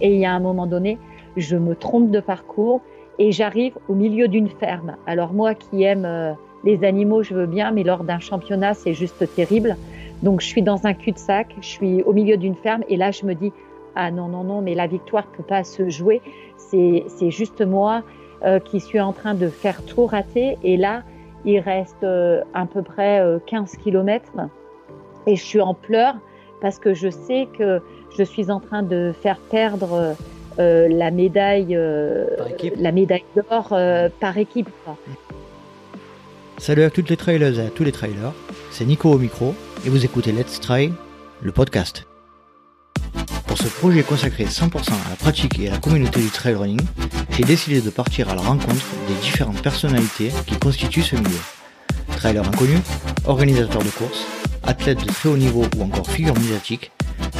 Et il y a un moment donné, je me trompe de parcours et j'arrive au milieu d'une ferme. Alors moi qui aime euh, les animaux, je veux bien, mais lors d'un championnat, c'est juste terrible. Donc je suis dans un cul-de-sac, je suis au milieu d'une ferme et là je me dis ah non non non, mais la victoire peut pas se jouer. C'est juste moi euh, qui suis en train de faire tout rater et là il reste euh, à peu près 15 kilomètres et je suis en pleurs parce que je sais que je suis en train de faire perdre euh, la médaille, euh, la médaille d'or euh, par équipe. Salut à toutes les trailers et à tous les trailers, c'est Nico au micro et vous écoutez Let's Try, le podcast. Pour ce projet consacré 100% à la pratique et à la communauté du trail running, j'ai décidé de partir à la rencontre des différentes personnalités qui constituent ce milieu. Trailers inconnus, organisateurs de courses, athlètes de très haut niveau ou encore figures médiatiques,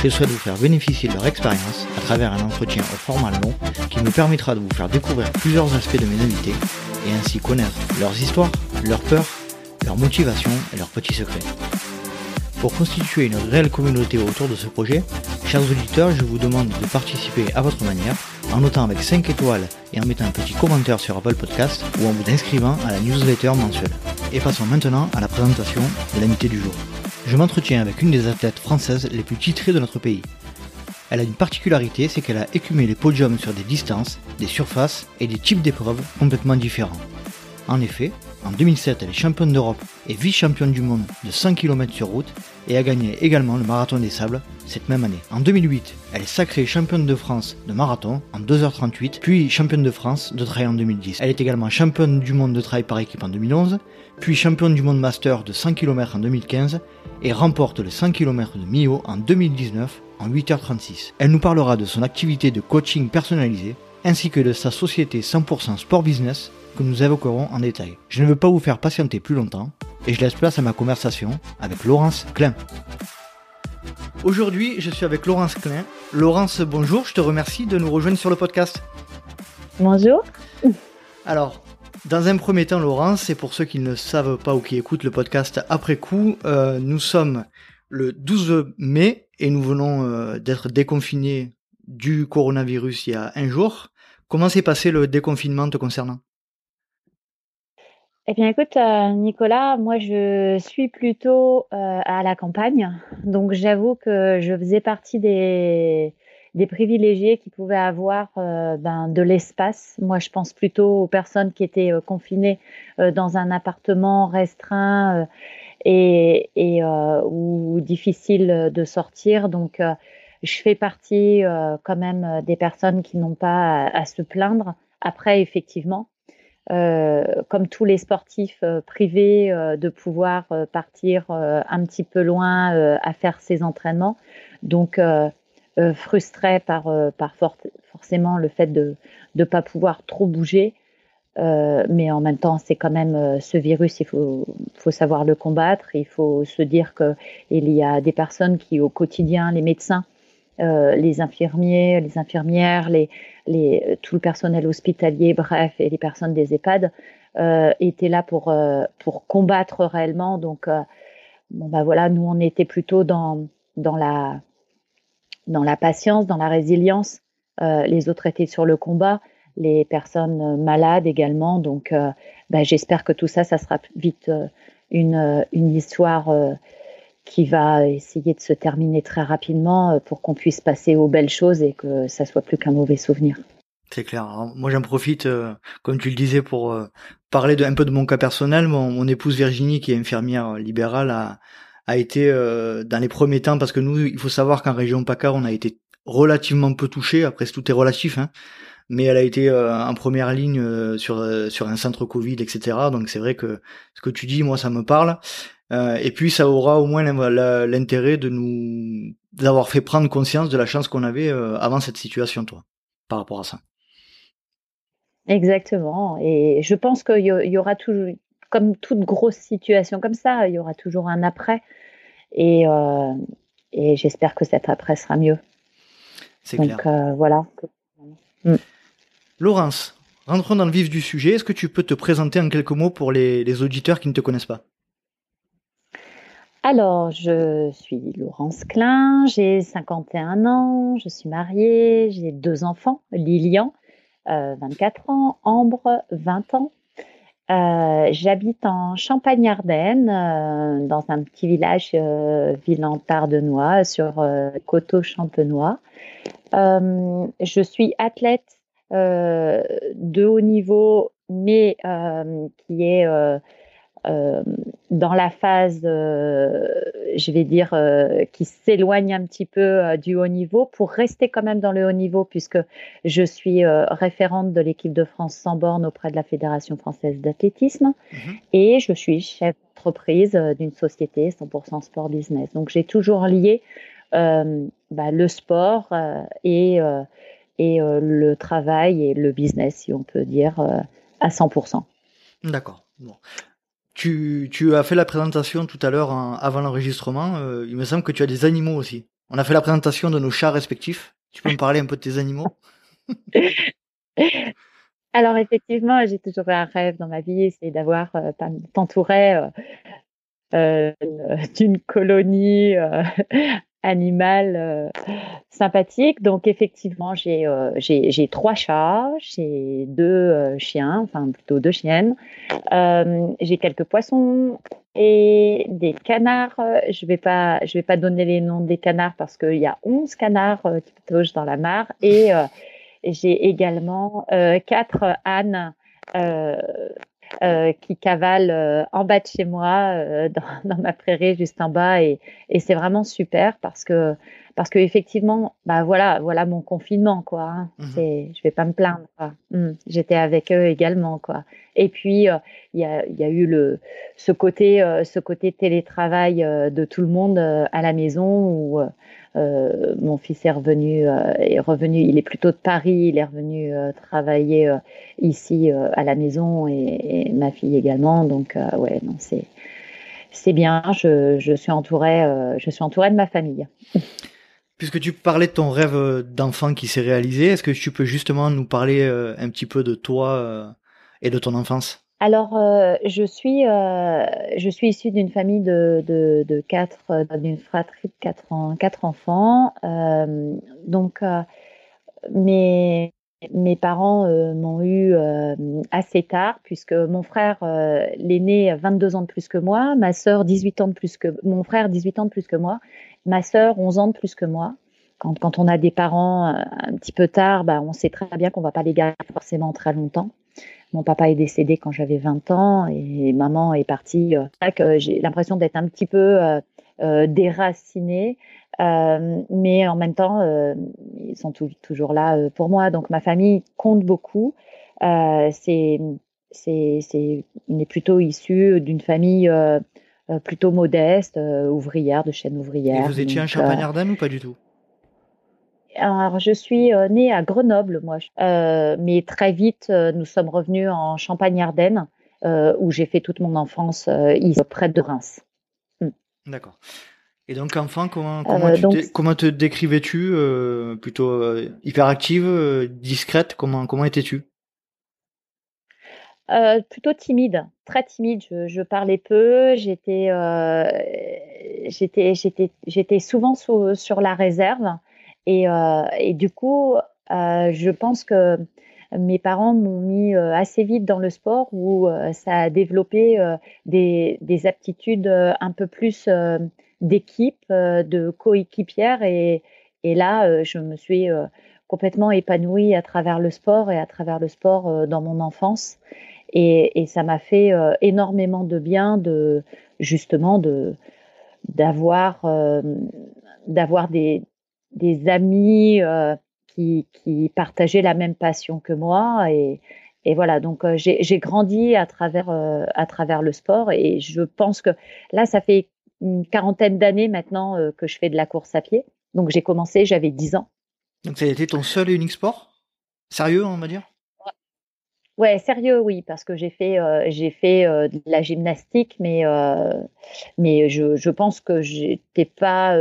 je souhaite vous faire bénéficier de leur expérience à travers un entretien au format long qui me permettra de vous faire découvrir plusieurs aspects de mes invités et ainsi connaître leurs histoires, leurs peurs, leurs motivations et leurs petits secrets. Pour constituer une réelle communauté autour de ce projet, chers auditeurs, je vous demande de participer à votre manière en notant avec 5 étoiles et en mettant un petit commentaire sur Apple Podcast ou en vous inscrivant à la newsletter mensuelle. Et passons maintenant à la présentation de l'invité du jour je m'entretiens avec une des athlètes françaises les plus titrées de notre pays. Elle a une particularité, c'est qu'elle a écumé les podiums sur des distances, des surfaces et des types d'épreuves complètement différents. En effet, en 2007, elle est championne d'Europe et vice-championne du monde de 100 km sur route et a gagné également le marathon des sables cette même année. En 2008, elle est sacrée championne de France de marathon en 2h38, puis championne de France de trail en 2010. Elle est également championne du monde de trail par équipe en 2011, puis championne du monde master de 100 km en 2015 et remporte le 100 km de Mio en 2019 en 8h36. Elle nous parlera de son activité de coaching personnalisé ainsi que de sa société 100% sport business que nous évoquerons en détail. Je ne veux pas vous faire patienter plus longtemps et je laisse place à ma conversation avec Laurence Klein. Aujourd'hui, je suis avec Laurence Klein. Laurence, bonjour, je te remercie de nous rejoindre sur le podcast. Bonjour. Alors, dans un premier temps, Laurence, et pour ceux qui ne savent pas ou qui écoutent le podcast après coup, euh, nous sommes le 12 mai et nous venons euh, d'être déconfinés du coronavirus il y a un jour. Comment s'est passé le déconfinement te concernant? Eh bien, écoute, euh, Nicolas, moi, je suis plutôt à la campagne, donc j'avoue que je faisais partie des, privilégiés qui pouvaient avoir euh, ben, de l'espace. Moi, je pense plutôt aux personnes qui étaient euh, confinées euh, dans un appartement restreint et, et ou difficile de sortir. Donc, je fais partie quand même des personnes qui n'ont pas à, se plaindre. Après, effectivement, comme tous les sportifs privés, de pouvoir partir un petit peu loin à faire ses entraînements. Donc, euh, frustré par, euh, par forcément le fait de ne pas pouvoir trop bouger. Euh, mais en même temps, c'est quand même ce virus, il faut, faut savoir le combattre. Il faut se dire que il y a des personnes qui, au quotidien, les médecins, les infirmiers, les infirmières, tout le personnel hospitalier, bref, et les personnes des EHPAD, étaient là pour, pour combattre réellement. Donc, bon, bah voilà, nous, on était plutôt dans, dans la dans la patience, dans la résilience. Euh, les autres étaient sur le combat, les personnes malades également. Donc, euh, bah, j'espère que tout ça, ça sera vite euh, une, une histoire qui va essayer de se terminer très rapidement pour qu'on puisse passer aux belles choses et que ça soit plus qu'un mauvais souvenir. C'est clair. moi, j'en profite, comme tu le disais, pour parler de, un peu de mon cas personnel. Mon, épouse Virginie, qui est infirmière libérale, a, été euh, dans les premiers temps parce que nous, il faut savoir qu'en région PACA, on a été relativement peu touché. Après, tout est relatif, hein. Mais elle a été euh, en première ligne euh, sur un centre Covid, etc. Donc c'est vrai que ce que tu dis, moi, ça me parle. Et puis ça aura au moins l'intérêt de nous d'avoir fait prendre conscience de la chance qu'on avait avant cette situation, toi, par rapport à ça. Exactement. Et je pense qu'il y aura toujours, comme toute grosse situation comme ça, il y aura toujours un après. Et, euh, et j'espère que cet après sera mieux. C'est clair. Donc euh, voilà. Mm. Laurence, rentrons dans le vif du sujet. Est-ce que tu peux te présenter en quelques mots pour les, auditeurs qui ne te connaissent pas? Alors, je suis Laurence Klein, j'ai 51 ans, je suis mariée, j'ai deux enfants, Lilian, 24 euh, ans, Ambre, 20 ans. Euh, j'habite en Champagne-Ardenne, euh, dans un petit village, euh, Villantardenois, sur Coteau-Champenois. je suis athlète de haut niveau, mais qui est dans la phase, euh, je vais dire, euh, qui s'éloigne un petit peu du haut niveau pour rester quand même dans le haut niveau puisque je suis référente de l'équipe de France sans borne auprès de la Fédération française d'athlétisme mhm. et je suis chef d'entreprise d'une société 100% sport business. Donc j'ai toujours lié bah, le sport et, et le travail et le business, si on peut dire, à 100%. D'accord. Bon. Tu, as fait la présentation tout à l'heure avant l'enregistrement. Euh, il me semble que tu as des animaux aussi. On a fait la présentation de nos chats respectifs. Tu peux me parler un peu de tes animaux? Alors effectivement, j'ai toujours un rêve dans ma vie, c'est d'avoir euh, t'entourer euh, d'une colonie animal euh, sympathique. Donc effectivement, j'ai euh, j'ai trois chats, j'ai deux euh, chiens, enfin plutôt deux chiennes. j'ai quelques poissons et des canards. Je vais vais pas donner les noms des canards parce qu'il y a 11 canards qui plongent dans la mare et j'ai également quatre ânes euh, qui cavale euh, en bas de chez moi, euh, dans, ma prairie juste en bas, et, et c'est vraiment super parce que parce que effectivement, bah voilà, voilà mon confinement quoi. Hein. Mhm. C'est, je vais pas me plaindre. Mmh. J'étais avec eux également quoi. Et puis il y, a, y a eu le ce côté ce côté télétravail de tout le monde à la maison où euh, mon fils est revenu, euh, est revenu, il est plutôt de Paris, il est revenu euh, travailler ici à la maison et, ma fille également. Donc ouais, non, c'est c'est bien. Je, je suis entourée, je suis entourée de ma famille. Puisque tu parlais de ton rêve d'enfant qui s'est réalisé, est-ce que tu peux justement nous parler un petit peu de toi et de ton enfance? Alors, euh, je suis euh, je suis issue d'une famille de, de, quatre euh, d'une fratrie de quatre, quatre enfants. donc, mes mes parents m'ont eu assez tard puisque mon frère l'aîné 22 ans de plus que moi, ma sœur 18 ans de plus que mon frère 18 ans de plus que moi, ma sœur 11 ans de plus que moi. Quand, quand on a des parents un petit peu tard, bah, on sait très bien qu'on va pas les garder forcément très longtemps. Mon papa est décédé quand j'avais 20 ans et maman est partie. Euh, j'ai l'impression d'être un petit peu euh, euh déracinée, euh, mais en même temps, ils sont toujours là pour moi. Donc ma famille compte beaucoup. c'est c'est c'est est plutôt issu d'une famille plutôt modeste, ouvrière de chaîne ouvrière. Et vous étiez un Champagne-Ardenne ou pas du tout? Alors, je suis euh, née à Grenoble, moi, euh, mais très vite, euh, nous sommes revenus en Champagne-Ardenne, où j'ai fait toute mon enfance près de Reims. D'accord. Et donc, enfant, comment, comment, te décrivais-tu Plutôt hyperactive, discrète Comment, comment étais-tu? Plutôt timide, très timide. Je, je parlais peu. J'étais, j'étais, j'étais, j'étais souvent sur la réserve. Et, euh, et du coup, euh, je pense que mes parents m'ont mis euh, assez vite dans le sport où ça a développé des, des, aptitudes un peu plus d'équipe, de coéquipière. Et, là, je me suis complètement épanouie à travers le sport et à travers le sport dans mon enfance. Et, ça m'a fait énormément de bien de justement d'avoir d'avoir des, amis euh, qui, qui, partageaient la même passion que moi. Et, et voilà donc euh, j'ai grandi à travers euh, à travers le sport. Et je pense que là ça fait une quarantaine d'années maintenant que je fais de la course à pied. Donc j'ai commencé j'avais 10 ans. Donc ça a été ton seul et unique sport? Sérieux on va dire? Ouais, sérieux, oui, parce que j'ai fait, j'ai fait de la gymnastique, mais, mais je, je pense que j'étais pas,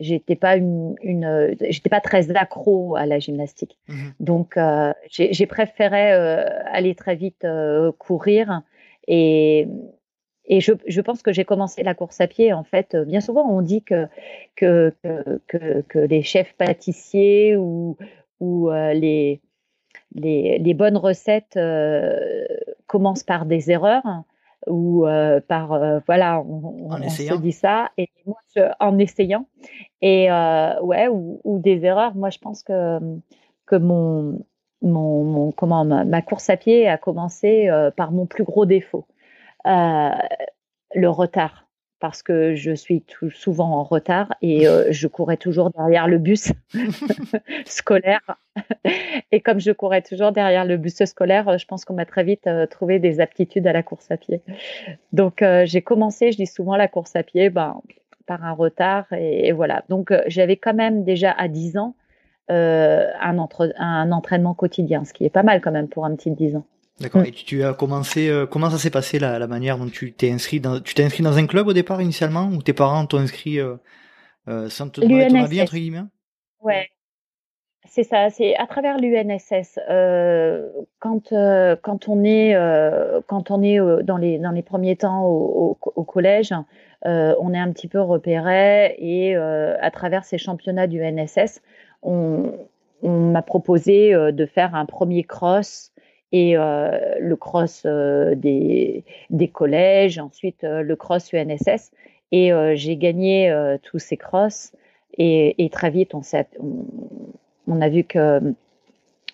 j'étais pas une, une j'étais pas très accro à la gymnastique. Mhm. Donc euh, j'ai préféré euh, aller très vite euh, courir et et je, je, pense que j'ai commencé la course à pied. En fait, bien souvent, on dit que, que, que, que les chefs pâtissiers ou, ou les, les, les, bonnes recettes commencent par des erreurs ou euh, par euh, voilà on, on se dit ça et moi en essayant. Et euh, ouais ou, ou, des erreurs. Moi je pense que que mon mon, mon comment ma, ma, course à pied a commencé par mon plus gros défaut le retard parce que je suis tout, souvent en retard et euh, je courais toujours derrière le bus scolaire. et comme je courais toujours derrière le bus scolaire, je pense qu'on m'a très vite euh, trouvé des aptitudes à la course à pied. Donc euh, j'ai commencé, je dis souvent la course à pied, ben, par un retard et, voilà. Donc j'avais quand même déjà à 10 ans un, un entraînement quotidien, ce qui est pas mal quand même pour un petit de 10 ans. D'accord. Et tu as commencé. Euh, comment ça s'est passé la, la, manière dont tu t'es inscrit dans Tu t'es inscrit dans un club au départ initialement ou tes parents t'ont inscrit euh, euh, sans te demander ton avis entre guillemets? Ouais. C'est ça, c'est à travers l'UNSS. Euh, quand euh, quand on est euh, quand on est dans les dans les premiers temps au, au, au collège, on est un petit peu repéré et à travers ces championnats du UNSS, on on m'a proposé de faire un premier cross et euh, le cross euh, des, des collèges, ensuite euh, le cross UNSS. Et j'ai gagné tous ces crosses. Et, et très vite, on, on, on, a vu que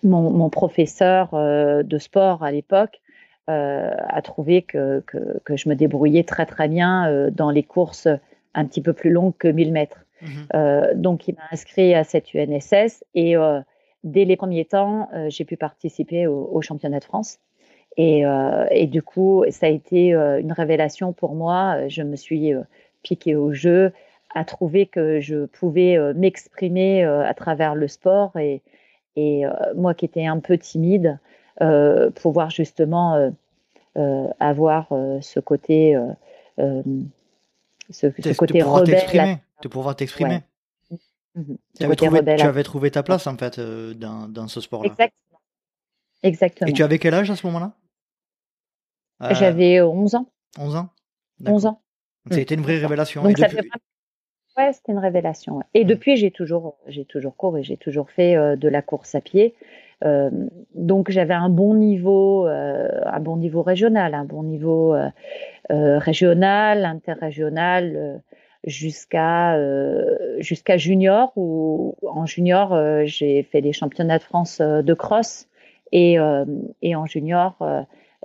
mon, mon professeur de sport à l'époque a trouvé que, que, que, je me débrouillais très très bien dans les courses un petit peu plus longues que 1000 mètres. Mmh. donc, il m'a inscrit à cette UNSS et dès les premiers temps, euh, j'ai pu participer au, au, championnat de France. Et, euh, et, du coup, ça a été euh, une révélation pour moi. Je me suis piquée au jeu, à trouver que je pouvais m'exprimer à travers le sport et, et moi qui étais un peu timide, pouvoir justement avoir ce côté, ce, ce, côté rebelle. De pouvoir t'exprimer. Mhm. Tu, avais trouvé, tu avais, trouvé, ta place en fait euh, dans, dans, ce sport-là. Exactement. Exactement. Et tu avais quel âge à ce moment-là? Euh... J'avais 11 ans. 11 ans? 11 ans. Ça a été une vraie révélation. Donc, depuis... Ouais, c'était une révélation. Et mmh. depuis, j'ai toujours, j'ai toujours couru, j'ai toujours fait euh, de la course à pied. Donc, j'avais un bon niveau, un bon niveau régional, un bon niveau régional, interrégional jusqu'à euh, jusqu'à junior où en junior euh, j'ai fait les championnats de France euh, de cross et et en junior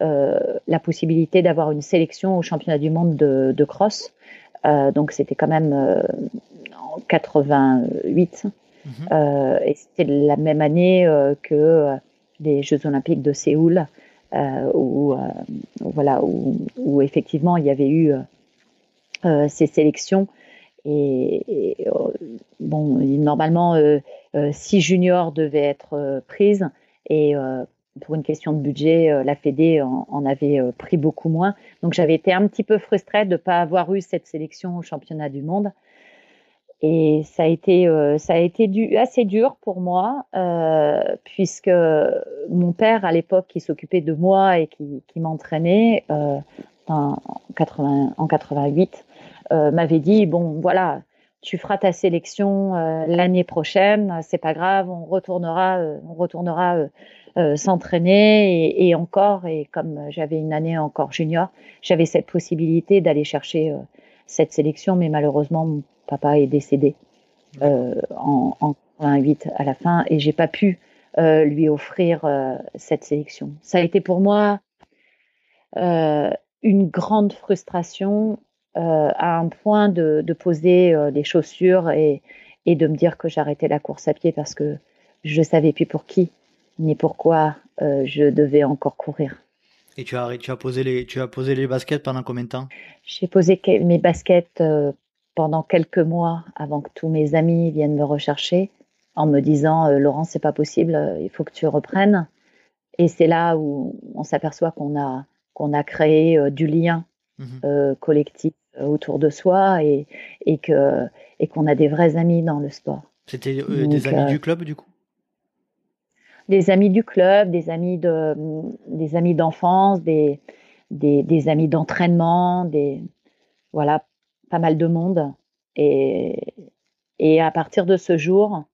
la possibilité d'avoir une sélection au championnat du monde de, de cross donc c'était quand même en 88 mmh. et c'était la même année que les Jeux olympiques de Séoul où voilà où, où, effectivement il y avait eu ces sélections. Et, euh, bon, normalement, euh, six juniors devaient être prises et pour une question de budget, la Fédé en, avait pris beaucoup moins. Donc j'avais été un petit peu frustrée de ne pas avoir eu cette sélection au championnat du monde. Et ça a été, euh, ça a été assez dur pour moi, euh, puisque mon père, à l'époque, qui s'occupait de moi et qui, m'entraînait euh, en, 80, en 88, euh, m'avait dit bon voilà tu feras ta sélection euh, l'année prochaine c'est pas grave on retournera euh, on retournera s'entraîner et, encore. Et comme j'avais une année encore junior j'avais cette possibilité d'aller chercher cette sélection. Mais malheureusement mon papa est décédé en, en 88 à la fin. Et j'ai pas pu lui offrir cette sélection. Ça a été pour moi une grande frustration euh, à un point de, de poser euh, les chaussures et, et, de me dire que j'arrêtais la course à pied parce que je savais plus pour qui ni pourquoi euh, je devais encore courir. Et tu as, tu as, posé les, tu as posé les baskets pendant combien de temps? J'ai posé mes baskets euh, pendant quelques mois avant que tous mes amis viennent me rechercher en me disant euh, Laurent, c'est pas possible, il faut que tu reprennes. Et c'est là où on s'aperçoit qu'on a, qu'on a créé du lien mmh. collectif euh, autour de soi et, et que et qu'on a des vrais amis dans le sport. C'était euh, des amis euh, du club du coup? Des amis du club, des amis de des amis d'enfance, des des, amis d'entraînement, des voilà, pas mal de monde. Et, et à partir de ce jour,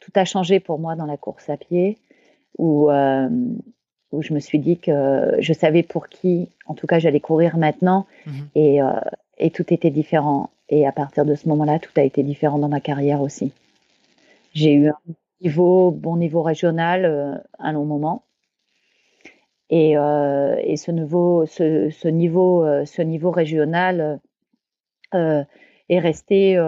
tout a changé pour moi dans la course à pied, où, euh, où je me suis dit que je savais pour qui, en tout cas, j'allais courir maintenant, mhm. et, euh, et tout était différent. Et à partir de ce moment-là, tout a été différent dans ma carrière aussi. J'ai eu un niveau, bon niveau régional euh, un long moment. Et, euh, et ce, niveau, ce, ce niveau, euh, ce niveau régional est resté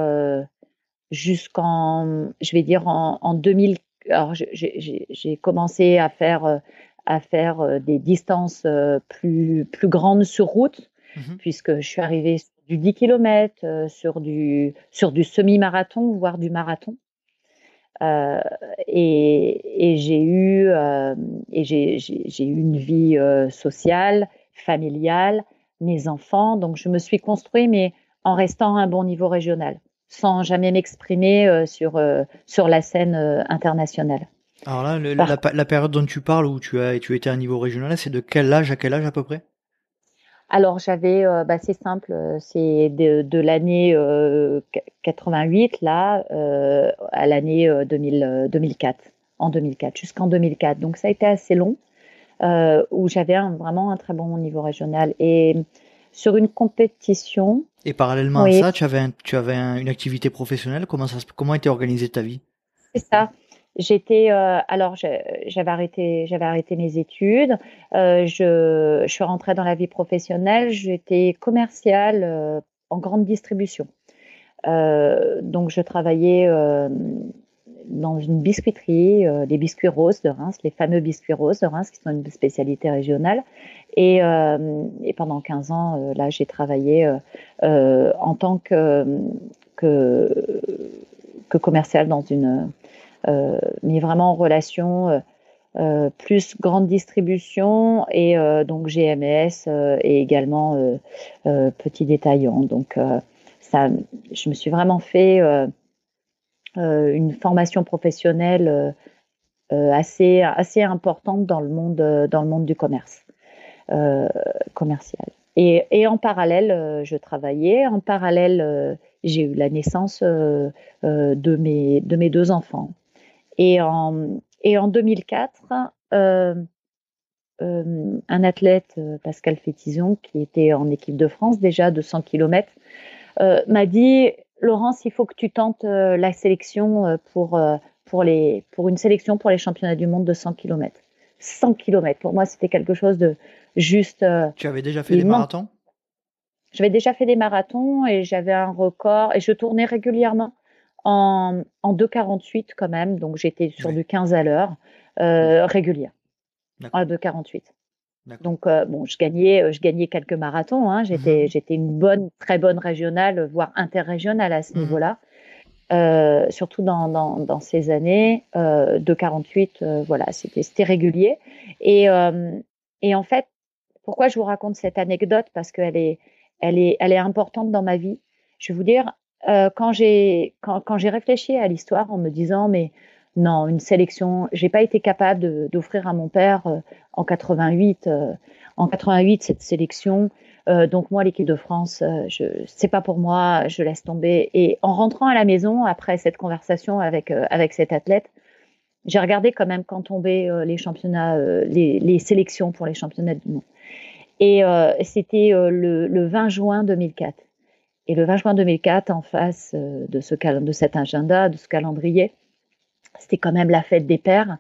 jusqu'en, je vais dire, en, en 2000. Alors, j'ai commencé à faire, à faire des distances plus, plus grandes sur route, mmh puisque je suis arrivée du 10 km, sur du, sur du semi-marathon, voire du marathon. Euh, et, et j'ai eu, euh, et j'ai eu une vie euh, sociale, familiale, mes enfants. Donc je me suis construit, mais en restant à un bon niveau régional, sans jamais m'exprimer sur, sur la scène internationale. Alors là, la, la, période dont tu parles où tu as, tu étais à un niveau régional, c'est de quel âge à quel âge à peu près? Alors j'avais, euh, bah, c'est simple, euh, c'est de, de l'année 88 euh, là à l'année 2004, en 2004, jusqu'en 2004. Donc ça a été assez long, où j'avais vraiment un très bon niveau régional. Et sur une compétition. Et parallèlement à ça, tu avais, tu avais une activité professionnelle. Comment ça, comment était organisée ta vie? C'est ça. J'étais euh, alors j'avais arrêté j'avais arrêté mes études. Euh, je, je suis rentrée dans la vie professionnelle. J'étais commerciale euh, en grande distribution. Donc je travaillais dans une biscuiterie, des biscuits roses de Reims, les fameux biscuits roses de Reims qui sont une spécialité régionale. Et, et pendant 15 ans, là, j'ai travaillé en tant que, que, que commercial dans une mais vraiment en relation euh, euh, plus grande distribution et donc GMS et également petit détaillant. Donc ça, je me suis vraiment fait une formation professionnelle assez importante dans le monde du commerce commercial. Et, en parallèle, je travaillais. En parallèle, j'ai eu la naissance de mes deux enfants. Et en, et en 2004, euh, euh, un athlète, euh, Pascal Fétizon, qui était en équipe de France déjà de 100 km, euh, m'a dit Laurence, il faut que tu tentes la sélection pour, pour, les, pour une sélection pour les championnats du monde de 100 km. 100 km, pour moi, c'était quelque chose de juste. tu avais déjà fait des marathons? J'avais déjà fait des marathons et j'avais un record et je tournais régulièrement en, en 2,48 quand même, donc j'étais sur du 15 à l'heure euh, régulière, à 2,48. Donc euh, bon, je gagnais, euh, je gagnais quelques marathons. Hein. J'étais, mmh j'étais une bonne, très bonne régionale, voire interrégionale à ce mmh niveau-là. Euh, surtout dans, dans, dans, ces années, euh, 2,48, euh, voilà, c'était, c'était régulier. Et, et en fait, pourquoi je vous raconte cette anecdote? Parce qu'elle est, elle est, elle est importante dans ma vie. Je vais vous dire, euh, quand j'ai quand, quand j'ai réfléchi à l'histoire en me disant mais non une sélection j'ai pas été capable d'offrir à mon père euh, en 88 euh, en 88 cette sélection. Donc moi l'équipe de France je c'est pas pour moi je laisse tomber. Et en rentrant à la maison après cette conversation avec avec cet athlète j'ai regardé quand même quand tombaient les championnats les, les sélections pour les championnats du monde. Et c'était le, le 20 juin 2004 et le 20 juin 2004, en face euh, de, ce, de cet agenda, de ce calendrier, c'était quand même la fête des pères.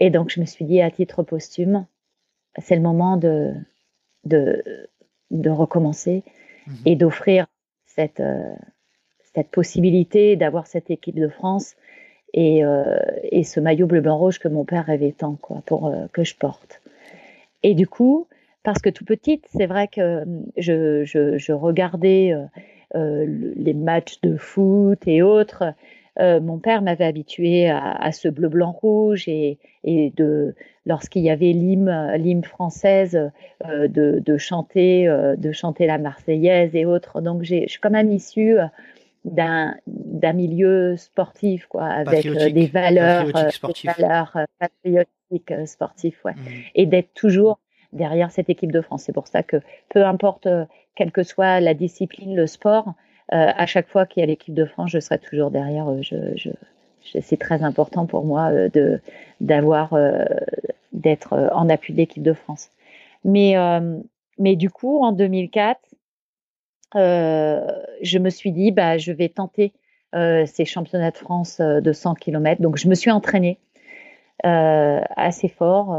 Et donc, je me suis dit, à titre posthume, c'est le moment de, de, de recommencer mhm. et d'offrir cette, euh, cette possibilité d'avoir cette équipe de France et, euh, et ce maillot bleu-blanc-rouge que mon père rêvait tant quoi, pour que je porte. Et du coup, parce que tout petite, c'est vrai que je, je, je regardais euh, les matchs de foot et autres. Euh, mon père m'avait habitué à, à, ce bleu blanc rouge et, et de lorsqu'il y avait l'hymne l'hymne française euh, de, de, chanter euh, de chanter la marseillaise et autres donc je suis quand même issue d'un d'un milieu sportif quoi avec des valeurs des valeurs patriotiques sportifs ouais. Mmh. et d'être toujours derrière cette équipe de France. C'est pour ça que peu importe quelle que soit la discipline, le sport, à chaque fois qu'il y a l'équipe de France, je serai toujours derrière. Je, c'est très important pour moi d'avoir d'être en appui de l'équipe de France. Mais mais du coup, en 2004, je me suis dit, bah, je vais tenter euh, ces championnats de France euh, de 100 km. Donc, je me suis entraînée euh, assez fort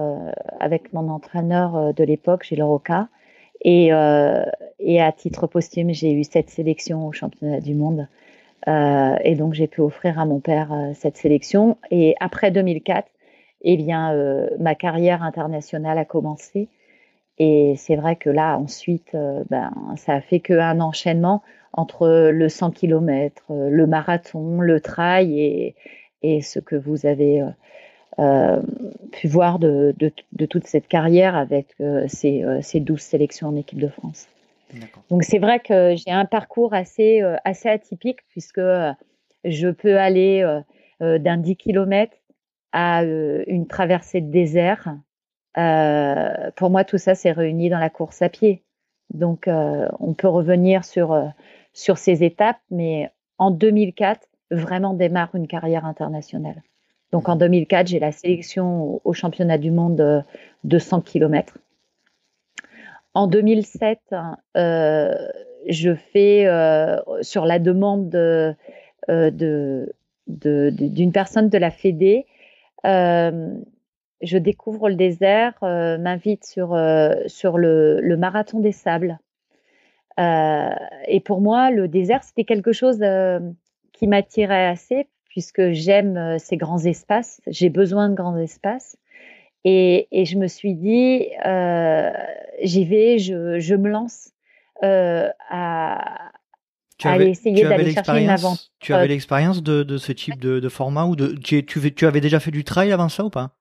avec mon entraîneur de l'époque, Gilles Roca. Et, et à titre posthume, j'ai eu cette sélection au championnat du monde. et donc, j'ai pu offrir à mon père cette sélection. Et après 2004, eh bien, ma carrière internationale a commencé. Et c'est vrai que là, ensuite, ben, ça a fait qu'un enchaînement entre le 100 km, euh, le marathon, le trail et, et ce que vous avez euh, euh pu voir de, de, de, toute cette carrière avec euh, ces, ces 12 sélections en équipe de France. Donc c'est vrai que j'ai un parcours assez, assez atypique puisque je peux aller d'un 10 km à une traversée de désert. pour moi, tout ça s'est réuni dans la course à pied. Donc, on peut revenir sur sur ces étapes, mais en 2004, vraiment démarre une carrière internationale. Donc en 2004, j'ai la sélection au, championnat du monde de 100 km. En 2007, euh, je fais euh, sur la demande euh, d'une personne de la Fédé, je découvre le désert, m'invite sur, sur le, marathon des sables et pour moi, le désert, c'était quelque chose qui m'attirait assez, puisque j'aime euh, ces grands espaces, j'ai besoin de grands espaces. Et, et je me suis dit, j'y vais, je, je, me lance à, tu avais, essayer d'aller chercher une aventure. Tu avais l'expérience de, de, ce type de, de, format ou de tu, tu, tu, avais déjà fait du trail avant ça ou pas?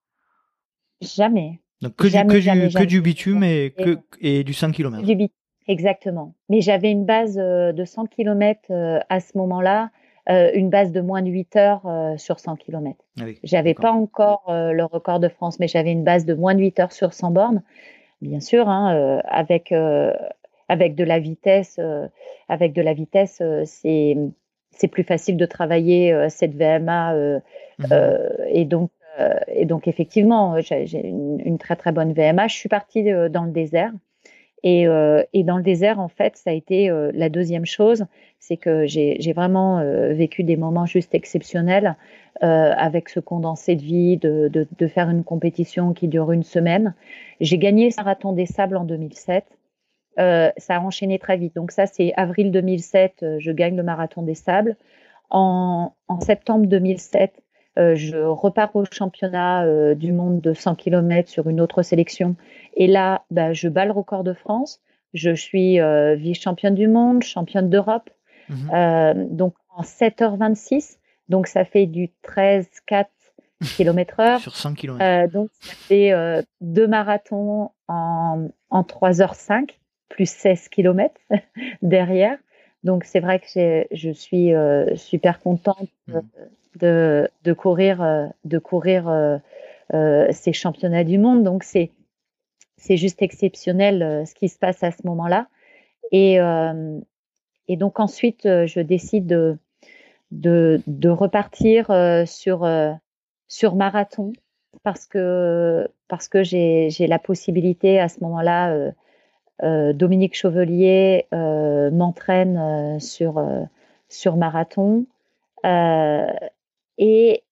Jamais. Donc que, du, que, du, que du bitume et, que, et du 5 km. Du bitume. Exactement. Mais j'avais une base euh, de 100 km euh, à ce moment-là, euh, une base de moins de 8 heures sur 100 km. Ah oui, j'avais pas encore le record de France, mais j'avais une base de moins de 8 heures sur 100 bornes, bien sûr, hein, avec avec de la vitesse. avec de la vitesse, c'est c'est plus facile de travailler cette VMA mmh et donc et donc effectivement, j'ai une, une, très très bonne VMA. Je suis partie dans le désert. Et, euh, et, dans le désert, en fait, ça a été euh, la deuxième chose, c'est que j'ai vraiment euh, vécu des moments juste exceptionnels euh, avec ce condensé de vie, de, de, de, faire une compétition qui dure une semaine. J'ai gagné le marathon des sables en 2007. ça a enchaîné très vite. Donc ça, c'est avril 2007, je gagne le marathon des sables. En, en septembre 2007, euh, je repars au championnat euh, du monde de 100 km sur une autre sélection. Et là, bah, je bats le record de France. Je suis euh, vice-championne du monde, championne d'Europe. Mhm. donc en 7h26. Donc ça fait du 13-4 km heure. Sur 100 km. donc ça fait deux marathons en, en 3h05, plus 16 km derrière. Donc c'est vrai que je suis super contente mhm de, courir, euh, de courir euh, euh, ces championnats du monde. Donc c'est c'est juste exceptionnel ce qui se passe à ce moment-là. Et, et donc ensuite, je décide de, de, de repartir sur, sur marathon parce que, parce que j'ai la possibilité à ce moment-là, Dominique Chevelier m'entraîne sur, sur marathon et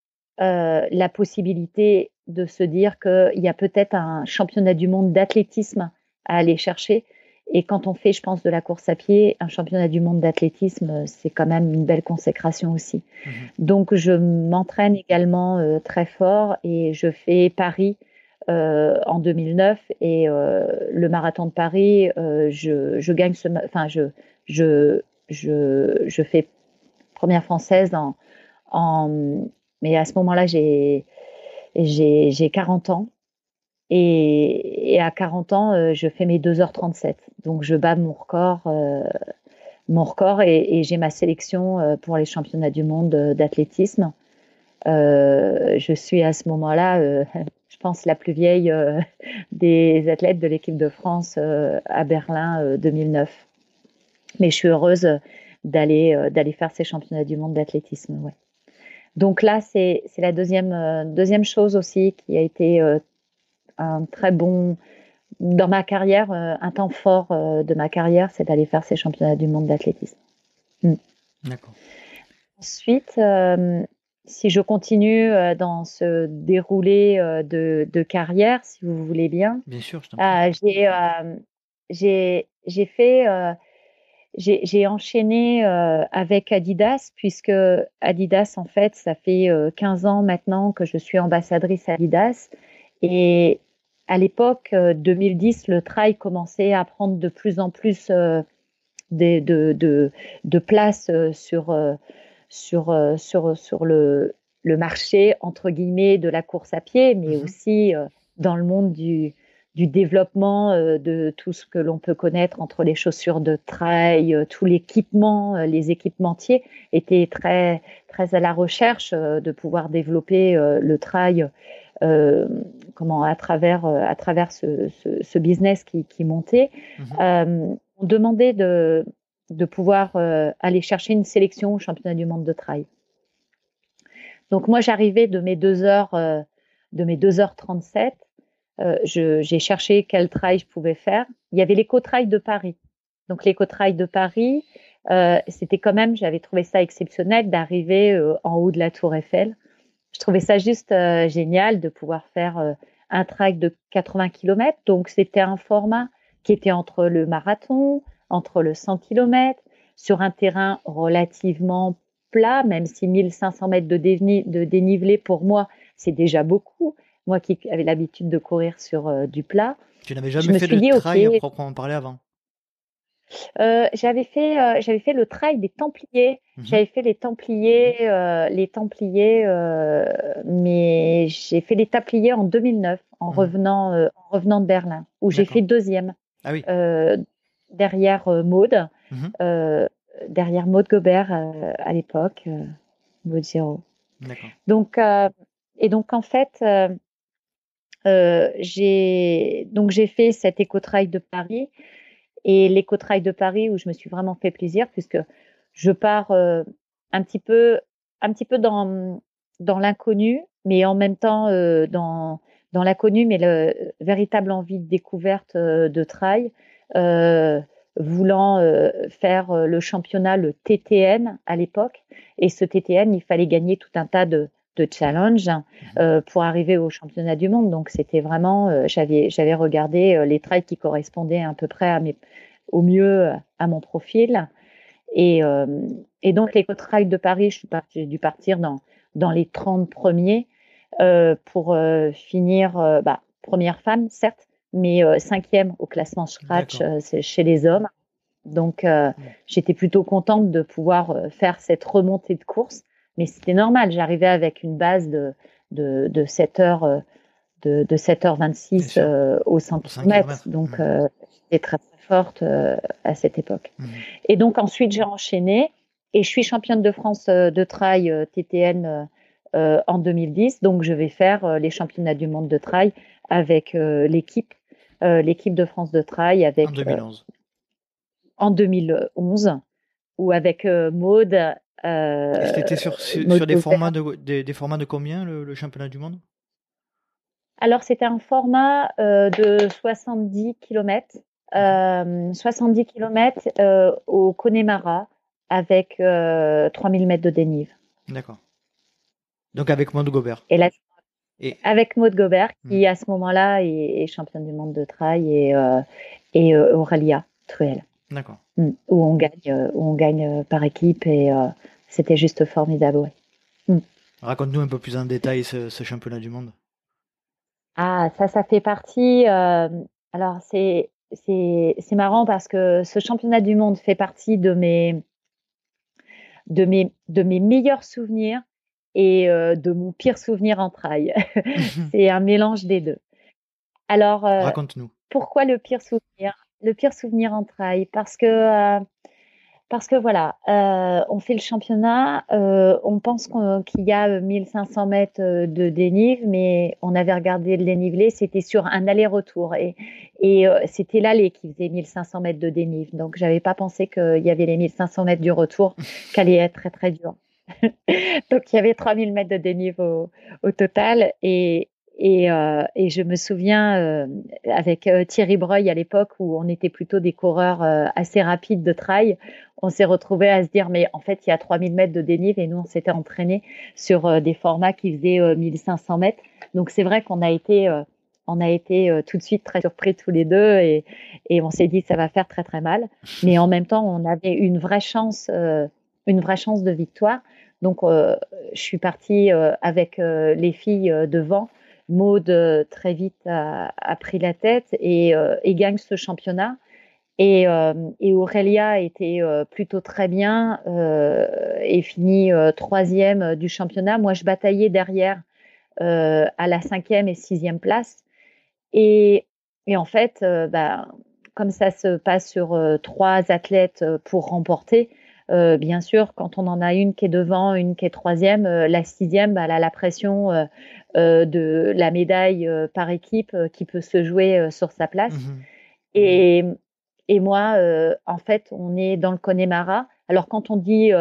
euh, la possibilité de se dire qu'il y a peut-être un championnat du monde d'athlétisme à aller chercher. Et quand on fait, je pense, de la course à pied, un championnat du monde d'athlétisme, c'est quand même une belle consécration aussi. Mhm. Donc, je m'entraîne également euh, très fort et je fais Paris euh, en 2009 et le marathon de Paris, je, je, gagne ce, enfin, je, je, je, je fais première française mais à ce moment-là, j'ai, j'ai, 40 ans. Et, à 40 ans, euh, je fais mes 2h37. Donc, je bats mon record, euh, mon record et, j'ai ma sélection euh, pour les championnats du monde d'athlétisme. je suis à ce moment-là je pense, la plus vieille des athlètes de l'équipe de France à Berlin 2009. Mais je suis heureuse d'aller d'aller faire ces championnats du monde d'athlétisme. Donc là, c'est la deuxième, deuxième chose aussi qui a été un très bon dans ma carrière, un temps fort de ma carrière, c'est d'aller faire ces championnats du monde d'athlétisme. Mm. D'accord. Ensuite, euh, si je continue euh, dans ce déroulé euh, de, carrière, si vous voulez bien. Bien sûr, j'ai j'ai fait j'ai enchaîné avec Adidas puisque Adidas en fait ça fait 15 ans maintenant que je suis ambassadrice Adidas et à l'époque 2010 le trail commençait à prendre de plus en plus de, de, de, place sur sur, euh, sur, sur le, le marché, entre guillemets, de la course à pied, mais mhm. aussi euh, dans le monde du, du développement euh, de tout ce que l'on peut connaître entre les chaussures de trail, tout l'équipement, les équipementiers étaient très, très à la recherche de pouvoir développer le trail comment, à travers, à travers ce, ce, business qui, qui montait. Mhm. on demandait de, de pouvoir euh, aller chercher une sélection au championnat du monde de trail. Donc moi j'arrivais de mes 2 heures euh, de mes 2h37, euh, j'ai cherché quel trail je pouvais faire. Il y avait l'éco-trail de Paris. Donc l'éco-trail de Paris, c'était quand même, j'avais trouvé ça exceptionnel d'arriver en haut de la tour Eiffel. Je trouvais ça juste génial de pouvoir faire un trail de 80 km. Donc c'était un format qui était entre le marathon, entre le 100 km sur un terrain relativement plat, même si 1500 mètres de, dénivelé pour moi, c'est déjà beaucoup. Moi qui avais l'habitude de courir sur euh, du plat. Tu n'avais jamais fait le trail okay, proprement parler avant? Euh, j'avais fait euh, j'avais fait le trail des Templiers. Mhm. J'avais fait les Templiers les Templiers mais j'ai fait les Templiers en 2009 en mhm. revenant en revenant de Berlin où j'ai fait deuxième. Ah oui derrière Maude, euh, derrière Maude Gobert à l'époque, Maude Zero. Donc, et donc en fait, j'ai donc j'ai fait cet éco-trail de Paris et l'éco-trail de Paris où je me suis vraiment fait plaisir puisque je pars un petit peu un petit peu dans l'inconnu mais en même temps dans dans l'inconnu mais le véritable envie de découverte de trail euh, voulant euh, faire euh, le championnat, le TTN à l'époque. Et ce TTN, il fallait gagner tout un tas de, de challenges mmh. pour arriver au championnat du monde. Donc c'était vraiment, j'avais j'avais regardé les trails qui correspondaient à peu près à mes, au mieux à mon profil. Et, et donc les trails de Paris, j'ai dû partir dans dans les 30 premiers pour finir, bah, première femme certes, mais euh, cinquième au classement scratch euh, chez les hommes. Donc, euh, j'étais plutôt contente de pouvoir faire cette remontée de course. Mais c'était normal, j'arrivais avec une base de, de, de 7 heures, de, de 7h26 au 100 km. Donc, j'étais très, très forte à cette époque. Mmh. Et donc, ensuite, j'ai enchaîné et je suis championne de France de trail TTN en 2010. Donc, je vais faire les championnats du monde de trail avec l'équipe euh, l'équipe de France de trail avec. En 2011. Euh, en 2011, ou avec euh, Maude. C'était sur, sur des, formats de, des, formats de combien le, championnat du monde? Alors, c'était un format de 70 km. 70 km au Connemara avec 3000 mètres de dénive. D'accord. Donc avec Maude Gobert. Et là, avec Maud Gobert, qui hmm. à ce moment-là est, championne du monde de trail, et, euh, et euh, Aurélia Truel. D'accord. Où on gagne, euh, où on gagne par équipe, et c'était juste formidable. Hmm. Raconte-nous un peu plus en détail ce, championnat du monde. Ah, ça, ça fait partie. alors, c'est, c'est, c'est marrant parce que ce championnat du monde fait partie de mes, de mes, de mes meilleurs souvenirs et euh, de mon pire souvenir en trail. c'est un mélange des deux. Alors, euh, raconte-nous. Pourquoi le pire souvenir? Le pire souvenir en trail parce que euh, parce que voilà, euh, on fait le championnat, euh, on pense qu'il y a 1500 mètres de dénive, mais on avait regardé le dénivelé, c'était sur un aller-retour et, c'était l'allée qui faisait 1500 mètres de dénive. Donc j'avais pas pensé qu'il y avait les 1500 mètres du retour qui allait être très très dur. Donc il y avait 3000 mètres de dénive au, au total et, et, euh, et, je me souviens euh, avec euh, Thierry Breuil à l'époque où on était plutôt des coureurs assez rapides de trail, on s'est retrouvé à se dire mais en fait il y a 3000 mètres de dénive et nous on s'était entraîné sur des formats qui faisaient 1500 mètres. Donc c'est vrai qu'on a été on a été tout de suite très surpris tous les deux et, et on s'est dit ça va faire très très mal. Mais en même temps on avait une vraie chance une vraie chance de victoire. Donc je suis partie avec les filles devant Maude euh, très vite a, pris la tête et, euh, gagne ce championnat. Et, euh, Aurélia était plutôt très bien et finit troisième du championnat. Moi, je bataillais derrière à la cinquième et sixième place. Et, en fait, bah, comme ça se passe sur trois athlètes pour remporter, bien sûr, quand on en a une qui est devant, une qui est troisième, la sixième, bah, elle a la pression de la médaille par équipe qui peut se jouer sur sa place. Mmh et, et, moi, en fait, on est dans le Connemara. Alors, quand on dit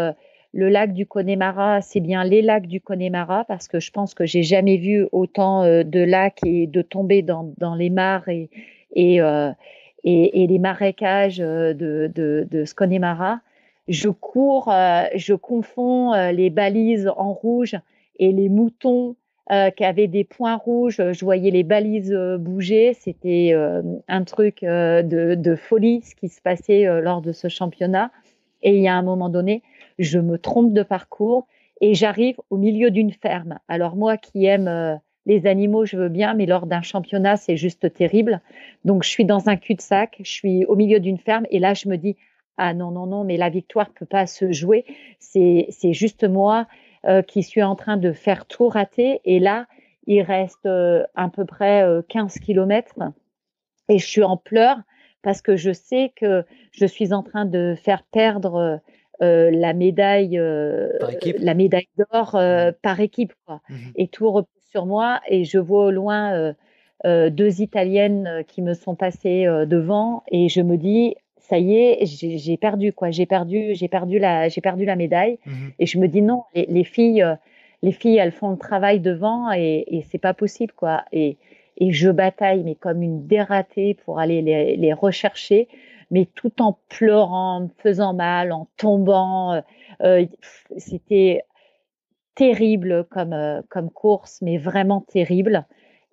le lac du Connemara, c'est bien les lacs du Connemara parce que je pense que j'ai jamais vu autant de lacs et de tomber dans, dans les mares et, et, et, et les marécages de, de, de ce Connemara je cours, euh, je confonds euh, les balises en rouge et les moutons euh, qui avaient des points rouges. Je voyais les balises bouger. C'était un truc de, folie ce qui se passait lors de ce championnat. Et il y a un moment donné, je me trompe de parcours et j'arrive au milieu d'une ferme. Alors moi qui aime les animaux, je veux bien, mais lors d'un championnat, c'est juste terrible. Donc je suis dans un cul-de-sac, je suis au milieu d'une ferme et là je me dis ah non, non, non, mais la victoire peut pas se jouer. C'est, c'est juste moi euh, qui suis en train de faire tout rater. Et là, il reste euh, à peu près 15 euh, kilomètres et je suis en pleurs parce que je sais que je suis en train de faire perdre la médaille, la médaille d'or mmh. par équipe, quoi. Mmh et tout repose sur moi. Et je vois au loin deux Italiennes qui me sont passées devant et je me dis ça y est, j'ai perdu quoi, j'ai perdu, j'ai perdu la, j'ai perdu la médaille. Mhm. Et je me dis non, les, filles, euh, les filles, elles font le travail devant et, et c'est pas possible quoi. Et, et je bataille, mais comme une dératée pour aller les, les rechercher, mais tout en pleurant, en faisant mal, en tombant. Euh, euh C'était terrible comme comme course, mais vraiment terrible.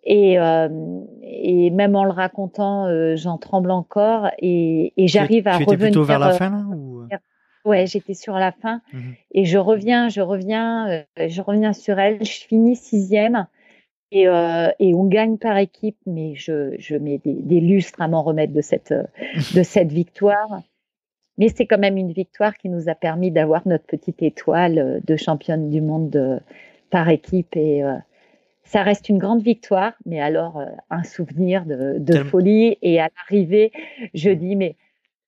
Et, euh, et même en le racontant, euh, j'en tremble encore et, et j'arrive à tu revenir. plutôt vers la fin là, ou... Ouais, j'étais sur la fin mmh et je reviens, je reviens, euh, je reviens sur elle. Je finis sixième et, euh, et on gagne par équipe, mais je, je mets des, des lustres à m'en remettre de cette de cette victoire. Mais c'est quand même une victoire qui nous a permis d'avoir notre petite étoile de championne du monde de, par équipe et ça reste une grande victoire, mais alors euh, un souvenir de, de folie. Et à l'arrivée, je dis mais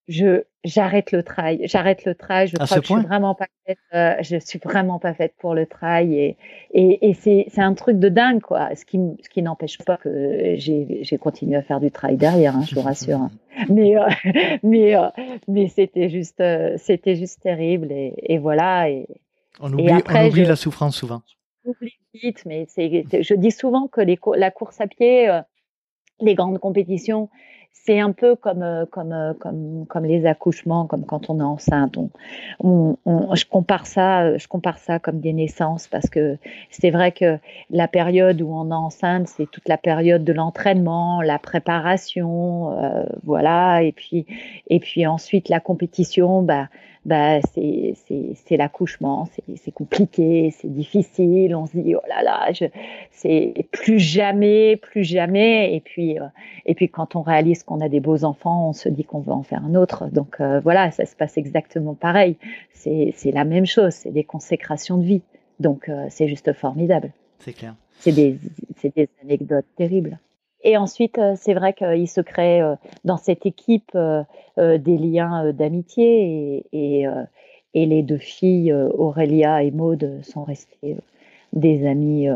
je j'arrête le trail, j'arrête le trail. Je crois que je suis vraiment pas faite. Euh, je suis vraiment pas faite pour le trail et et, et c'est c'est un truc de dingue quoi. Ce qui ce qui n'empêche pas que j'ai j'ai continué à faire du trail derrière, hein, je vous rassure. Hein. Mais euh, mais mais c'était juste c'était juste terrible et, et voilà et on oublie, après, on oublie la souffrance souvent mais je dis souvent que la course à pied, euh, les grandes compétitions, c'est un peu comme, euh, euh, comme, les accouchements, comme quand on est enceinte. Je compare ça, je compare ça comme des naissances parce que c'est vrai que la période où on est enceinte, c'est toute la période de l'entraînement, la préparation, voilà, et puis, et puis ensuite la compétition, bah, bah, c'est l'accouchement, c'est compliqué, c'est difficile. On se dit oh là là, c'est plus jamais, plus jamais. Et puis euh, et puis quand on réalise qu'on a des beaux enfants, on se dit qu'on veut en faire un autre. Donc euh, voilà, ça se passe exactement pareil. C'est la même chose, c'est des consécrations de vie. Donc euh, c'est juste formidable. C'est clair. C'est des, des anecdotes terribles. Et ensuite, c'est vrai qu'il se crée dans cette équipe des liens d'amitié et, les deux filles, Aurélia et Maude, sont restées des amies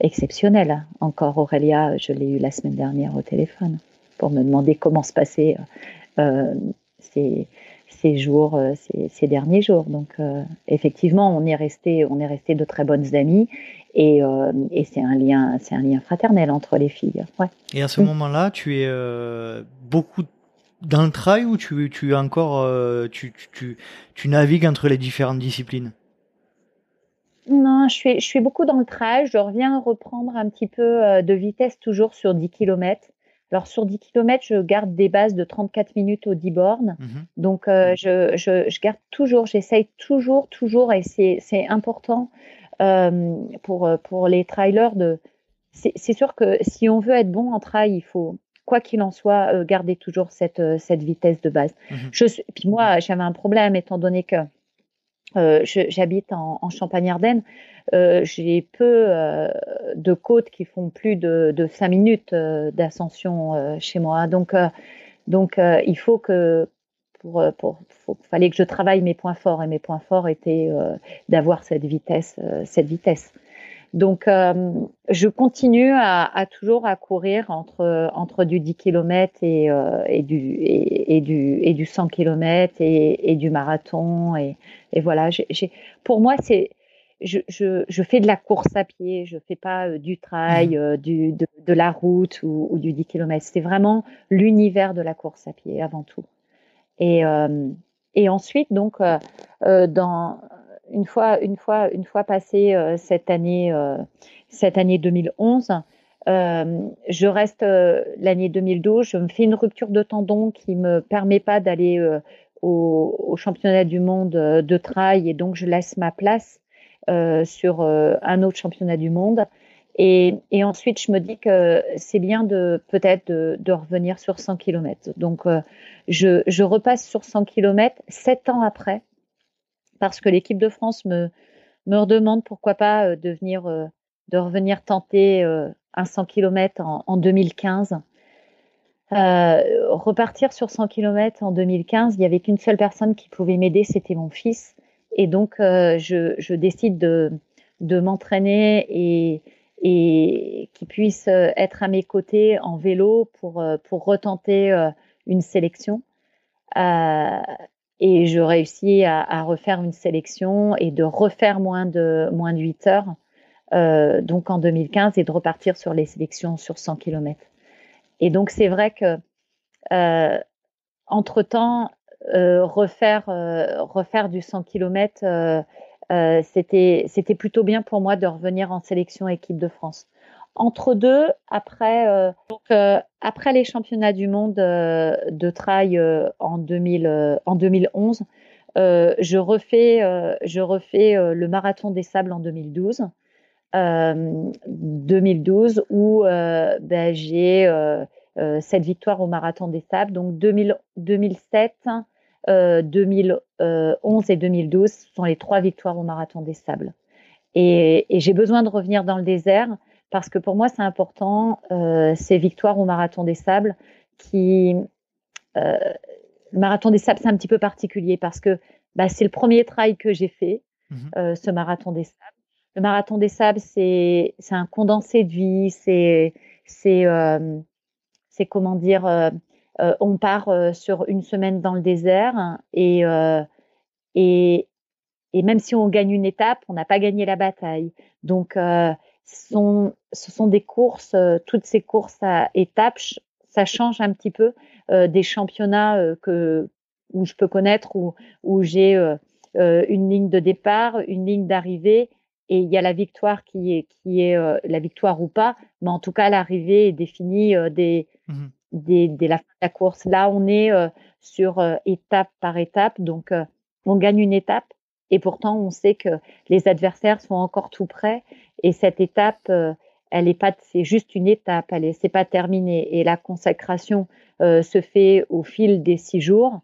exceptionnelles. Encore Aurélia, je l'ai eu la semaine dernière au téléphone pour me demander comment se passaient ces, ces jours, euh, ces, derniers jours. Donc euh, effectivement, on est resté, on est resté de très bonnes amies et, euh, et c'est un lien, c'est un lien fraternel entre les filles. Ouais. Et à ce moment-là, tu es beaucoup dans le trail ou tu, tu es encore, tu, tu, tu, navigues entre les différentes disciplines? Non, je suis, je suis beaucoup dans le trail. Je reviens reprendre un petit peu de vitesse toujours sur 10 km. Alors sur 10 km, je garde des bases de 34 minutes au 10 bornes. Mhm. Donc euh, je, je, je, garde toujours, j'essaye toujours, toujours, et c'est important euh, pour, pour les trailers de... C'est sûr que si on veut être bon en trail, il faut, quoi qu'il en soit, euh, garder toujours cette, euh, cette vitesse de base. Mhm. Je, puis moi, j'avais un problème étant donné que euh, j'habite en, en Champagne-Ardenne. Euh, j'ai peu euh, de côtes qui font plus de, de 5 minutes d'ascension chez moi. Donc, il fallait que je travaille mes points forts et mes points forts étaient d'avoir cette vitesse. Donc, je continue à, à, toujours à courir entre entre du 10 km et, et du et, et, du et du 100 km et, et du marathon et, et voilà. j'ai pour moi, c'est je, je, je, fais de la course à pied, je fais pas euh, du trail, mmh. euh, du, de, de, la route ou, ou du 10 km. C'est vraiment l'univers de la course à pied avant tout. Et, euh, et ensuite, donc, euh, dans, une fois, une fois, une fois passé cette année, cette année 2011, je reste l'année 2012. Je me fais une rupture de tendon qui me permet pas d'aller au, championnat du monde de trail et donc je laisse ma place euh, sur euh, un autre championnat du monde. Et, ensuite, je me dis que c'est bien de peut-être de, revenir sur 100 km. Donc, euh, je, repasse sur 100 km sept ans après, parce que l'équipe de France me, me redemande pourquoi pas de venir, de revenir tenter un 100 km en, en 2015. Euh, repartir sur 100 km en 2015, il n'y avait qu'une seule personne qui pouvait m'aider, c'était mon fils. Et donc, euh, je, je, décide de, de m'entraîner et, et qu'il puisse euh, être à mes côtés en vélo pour, euh, pour retenter une sélection. Euh, et je réussis à, refaire une sélection et de refaire moins de, moins de 8 heures, euh, donc en 2015, et de repartir sur les sélections sur 100 km. Et donc, c'est vrai que, euh, entre-temps, euh, refaire, refaire du 100 km, c'était c'était plutôt bien pour moi de revenir en sélection équipe de France. Entre deux, après, donc, après les championnats du monde de trail en, 2000, en 2011, je refais, je refais le marathon des sables en 2012. 2012 où ben, j'ai euh, cette victoire au Marathon des Sables. Donc 2000, 2007, 2011 et 2012 ce sont les trois victoires au Marathon des Sables. Et, j'ai besoin de revenir dans le désert parce que pour moi c'est important euh, ces victoires au Marathon des Sables qui euh, le Marathon des Sables c'est un petit peu particulier parce que bah, c'est le premier trail que j'ai fait, mmh ce Marathon des Sables. Le Marathon des Sables c'est un condensé de vie, c'est c'est comment dire, euh, euh, on part euh, sur une semaine dans le désert et, et, et même si on gagne une étape, on n'a pas gagné la bataille. Donc, sont, ce sont des courses, toutes ces courses à étapes, ça change un petit peu des championnats que où je peux connaître où, où j'ai une ligne de départ, une ligne d'arrivée et il y a la victoire qui est qui est la victoire ou pas, mais en tout cas l'arrivée est définie mmh des, la fin de la course. Là, on est sur étape par étape, donc on gagne une étape et pourtant on sait que les adversaires sont encore tout près. Et cette étape elle est pas c'est juste une étape, elle est c'est pas terminé. Et la consécration se fait au fil des six jours.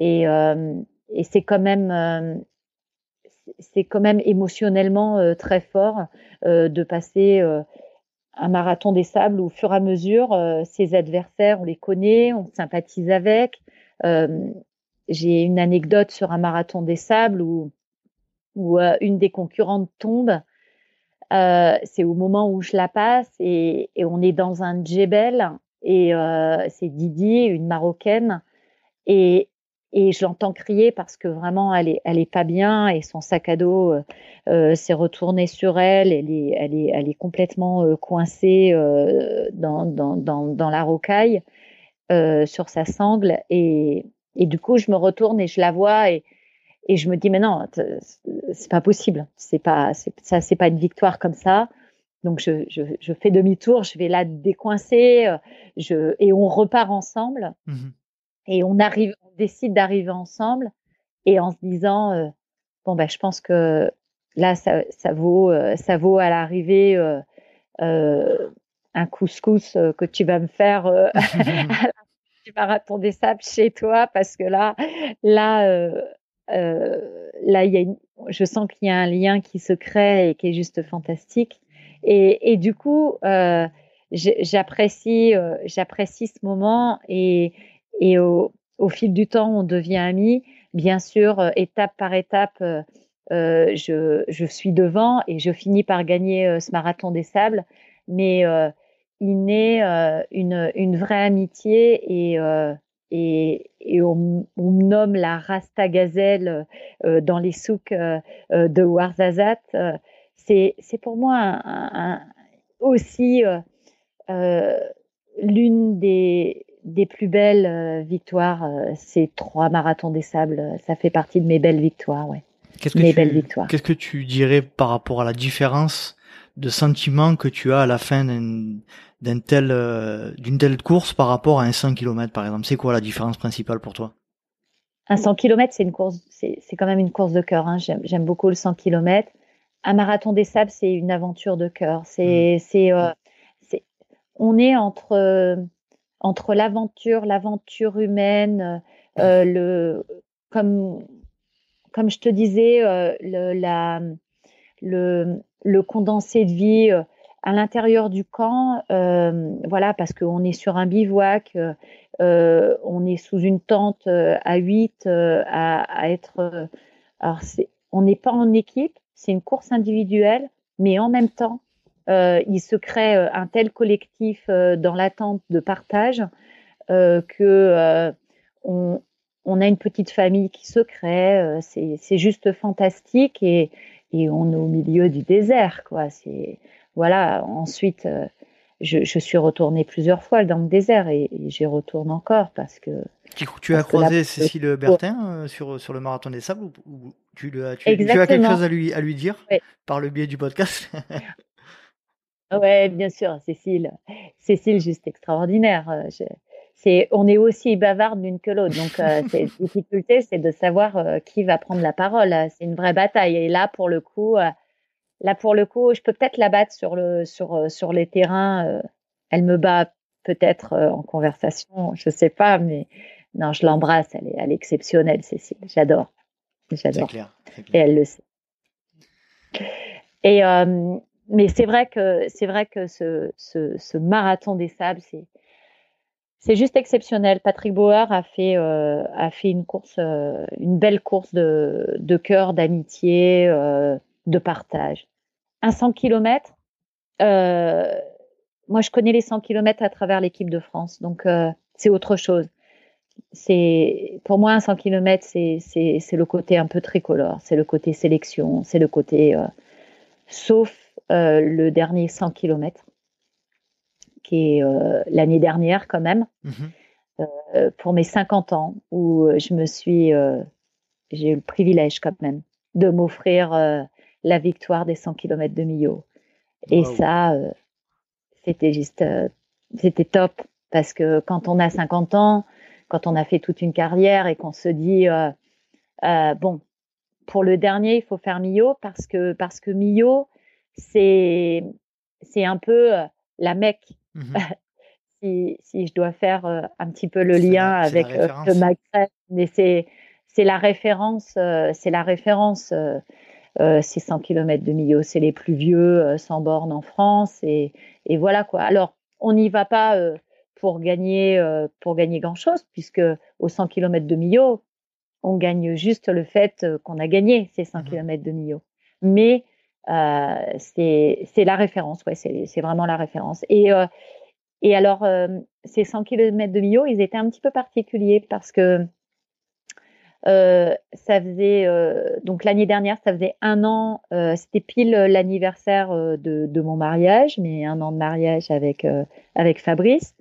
Et et c'est quand même c'est quand même émotionnellement euh, très fort euh, de passer euh, un marathon des sables où, au fur et à mesure, ses adversaires, on les connaît, on sympathise avec. J'ai une anecdote sur un marathon des sables où, où une des concurrentes tombe. c'est au moment où je la passe et, on est dans un djebel et c'est Didi, une marocaine, et, et je l'entends crier parce que vraiment elle est, elle est pas bien et son sac à dos euh, euh s'est retourné sur elle. Elle est, elle est, elle est complètement euh, coincée euh, dans, dans, dans, dans, la rocaille sur sa sangle et, et du coup je me retourne et je la vois et, et je me dis mais non c'est pas possible. C'est pas ça c'est pas une victoire comme ça. Donc je, je, je fais demi-tour je vais la décoincer je et on repart ensemble. Mmh et on arrive décide d'arriver ensemble et en se disant euh, bon ben je pense que là ça, ça vaut euh, ça vaut à l'arrivée euh, un couscous que tu vas me faire du marathon des sables chez toi parce que là là là il y a je sens qu'il y a un lien qui se crée et qui est juste fantastique et, du coup j'apprécie j'apprécie ce moment et au, fil du temps, on devient amis. Bien sûr, euh, étape par étape, euh, euh, je, je, suis devant et je finis par gagner ce marathon des sables. Mais il naît une, une, vraie amitié et, et, et on, on, me nomme la Rasta Gazelle dans les souks de Ouarzazate. C'est, c'est pour moi un, un, aussi l'une des, des plus belles euh, victoires, euh, ces trois marathons des sables. Ça fait partie de mes belles victoires, ouais. Qu'est-ce que, mes tu, belles victoires. qu'est-ce que tu dirais par rapport à la différence de sentiment que tu as à la fin d'un, tel, euh, d'une telle course par rapport à un 100 km, par exemple C'est quoi la différence principale pour toi? Un 100 km, c'est une course, c'est, quand même une course de cœur. Hein. J'aime, beaucoup le 100 km. Un marathon des sables, c'est une aventure de cœur. C'est, mmh. c'est, c'est, on est entre entre l'aventure, l'aventure humaine, euh, le, comme, comme je te disais, euh, le, la, le, le condensé de vie euh, à l'intérieur du camp, euh, voilà, parce qu'on est sur un bivouac, euh, on est sous une tente à 8 à, être. alors, on n'est pas en équipe, c'est une course individuelle, mais en même temps, il se crée un tel collectif dans l'attente de partage que on, on, a une petite famille qui se crée. c'est juste fantastique et, et, on est au milieu du désert, quoi. C'est voilà. Ensuite, je, je, suis retournée plusieurs fois dans le désert et, j'y retourne encore parce que. Tu, as croisé Cécile Bertin sur, sur le marathon des sables ou, tu, tu, tu, as quelque chose à lui, à lui dire par le biais du podcast? Ouais, bien sûr, Cécile. Cécile, juste extraordinaire. Euh, c'est, on est aussi bavarde l'une que l'autre. Donc, euh, la difficulté, c'est de savoir euh, qui va prendre la parole. C'est une vraie bataille. Et là, pour le coup, là, pour le coup, je peux peut-être la battre sur le, sur, sur les terrains. elle me bat peut-être en conversation, je sais pas, mais non, je l'embrasse. Elle est, elle est exceptionnelle, Cécile. J'adore. J'adore. Et elle le sait. Et, mais c'est vrai que c'est vrai que ce, ce, ce, marathon des sables, c'est c'est juste exceptionnel. Patrick Bauer a fait euh, a fait une course, euh, une belle course de, de cœur, d'amitié, euh, de partage. Un 100 km. moi, je connais les 100 km à travers l'équipe de France, donc c'est autre chose. C'est pour moi un 100 km, c'est le côté un peu tricolore, c'est le côté sélection, c'est le côté sauf euh, le dernier 100 km, est euh, l'année dernière quand même, mhm. euh, pour mes 50 ans, où je me suis, j'ai eu le privilège quand même de m'offrir la victoire des 100 km de Millau. Et ça, c'était juste, c'était top parce que quand on a 50 ans, quand on a fait toute une carrière et qu'on se dit, bon, pour le dernier, il faut faire Millau parce que parce que Millau, c'est c'est un peu euh, la Mecque. Mmh si, si je dois faire euh, un petit peu le lien avec euh, le Maghreb, mais c'est c'est la référence, c'est la référence. ces 100 km de Millau, c'est les plus vieux sans borne en France. Et, et, voilà quoi. Alors, on n'y va pas pour gagner, pour gagner grand-chose, puisque aux 100 km de Millau, on gagne juste le fait qu'on a gagné ces 100 km de Millau. Mais euh, c'est la référence, ouais, c'est vraiment la référence. Et, euh, alors, euh, ces 100 km de Millau, ils étaient un petit peu particuliers parce que ça faisait donc l'année dernière, ça faisait un an, c'était pile l'anniversaire de, de, mon mariage, mais un an de mariage avec avec Fabrice.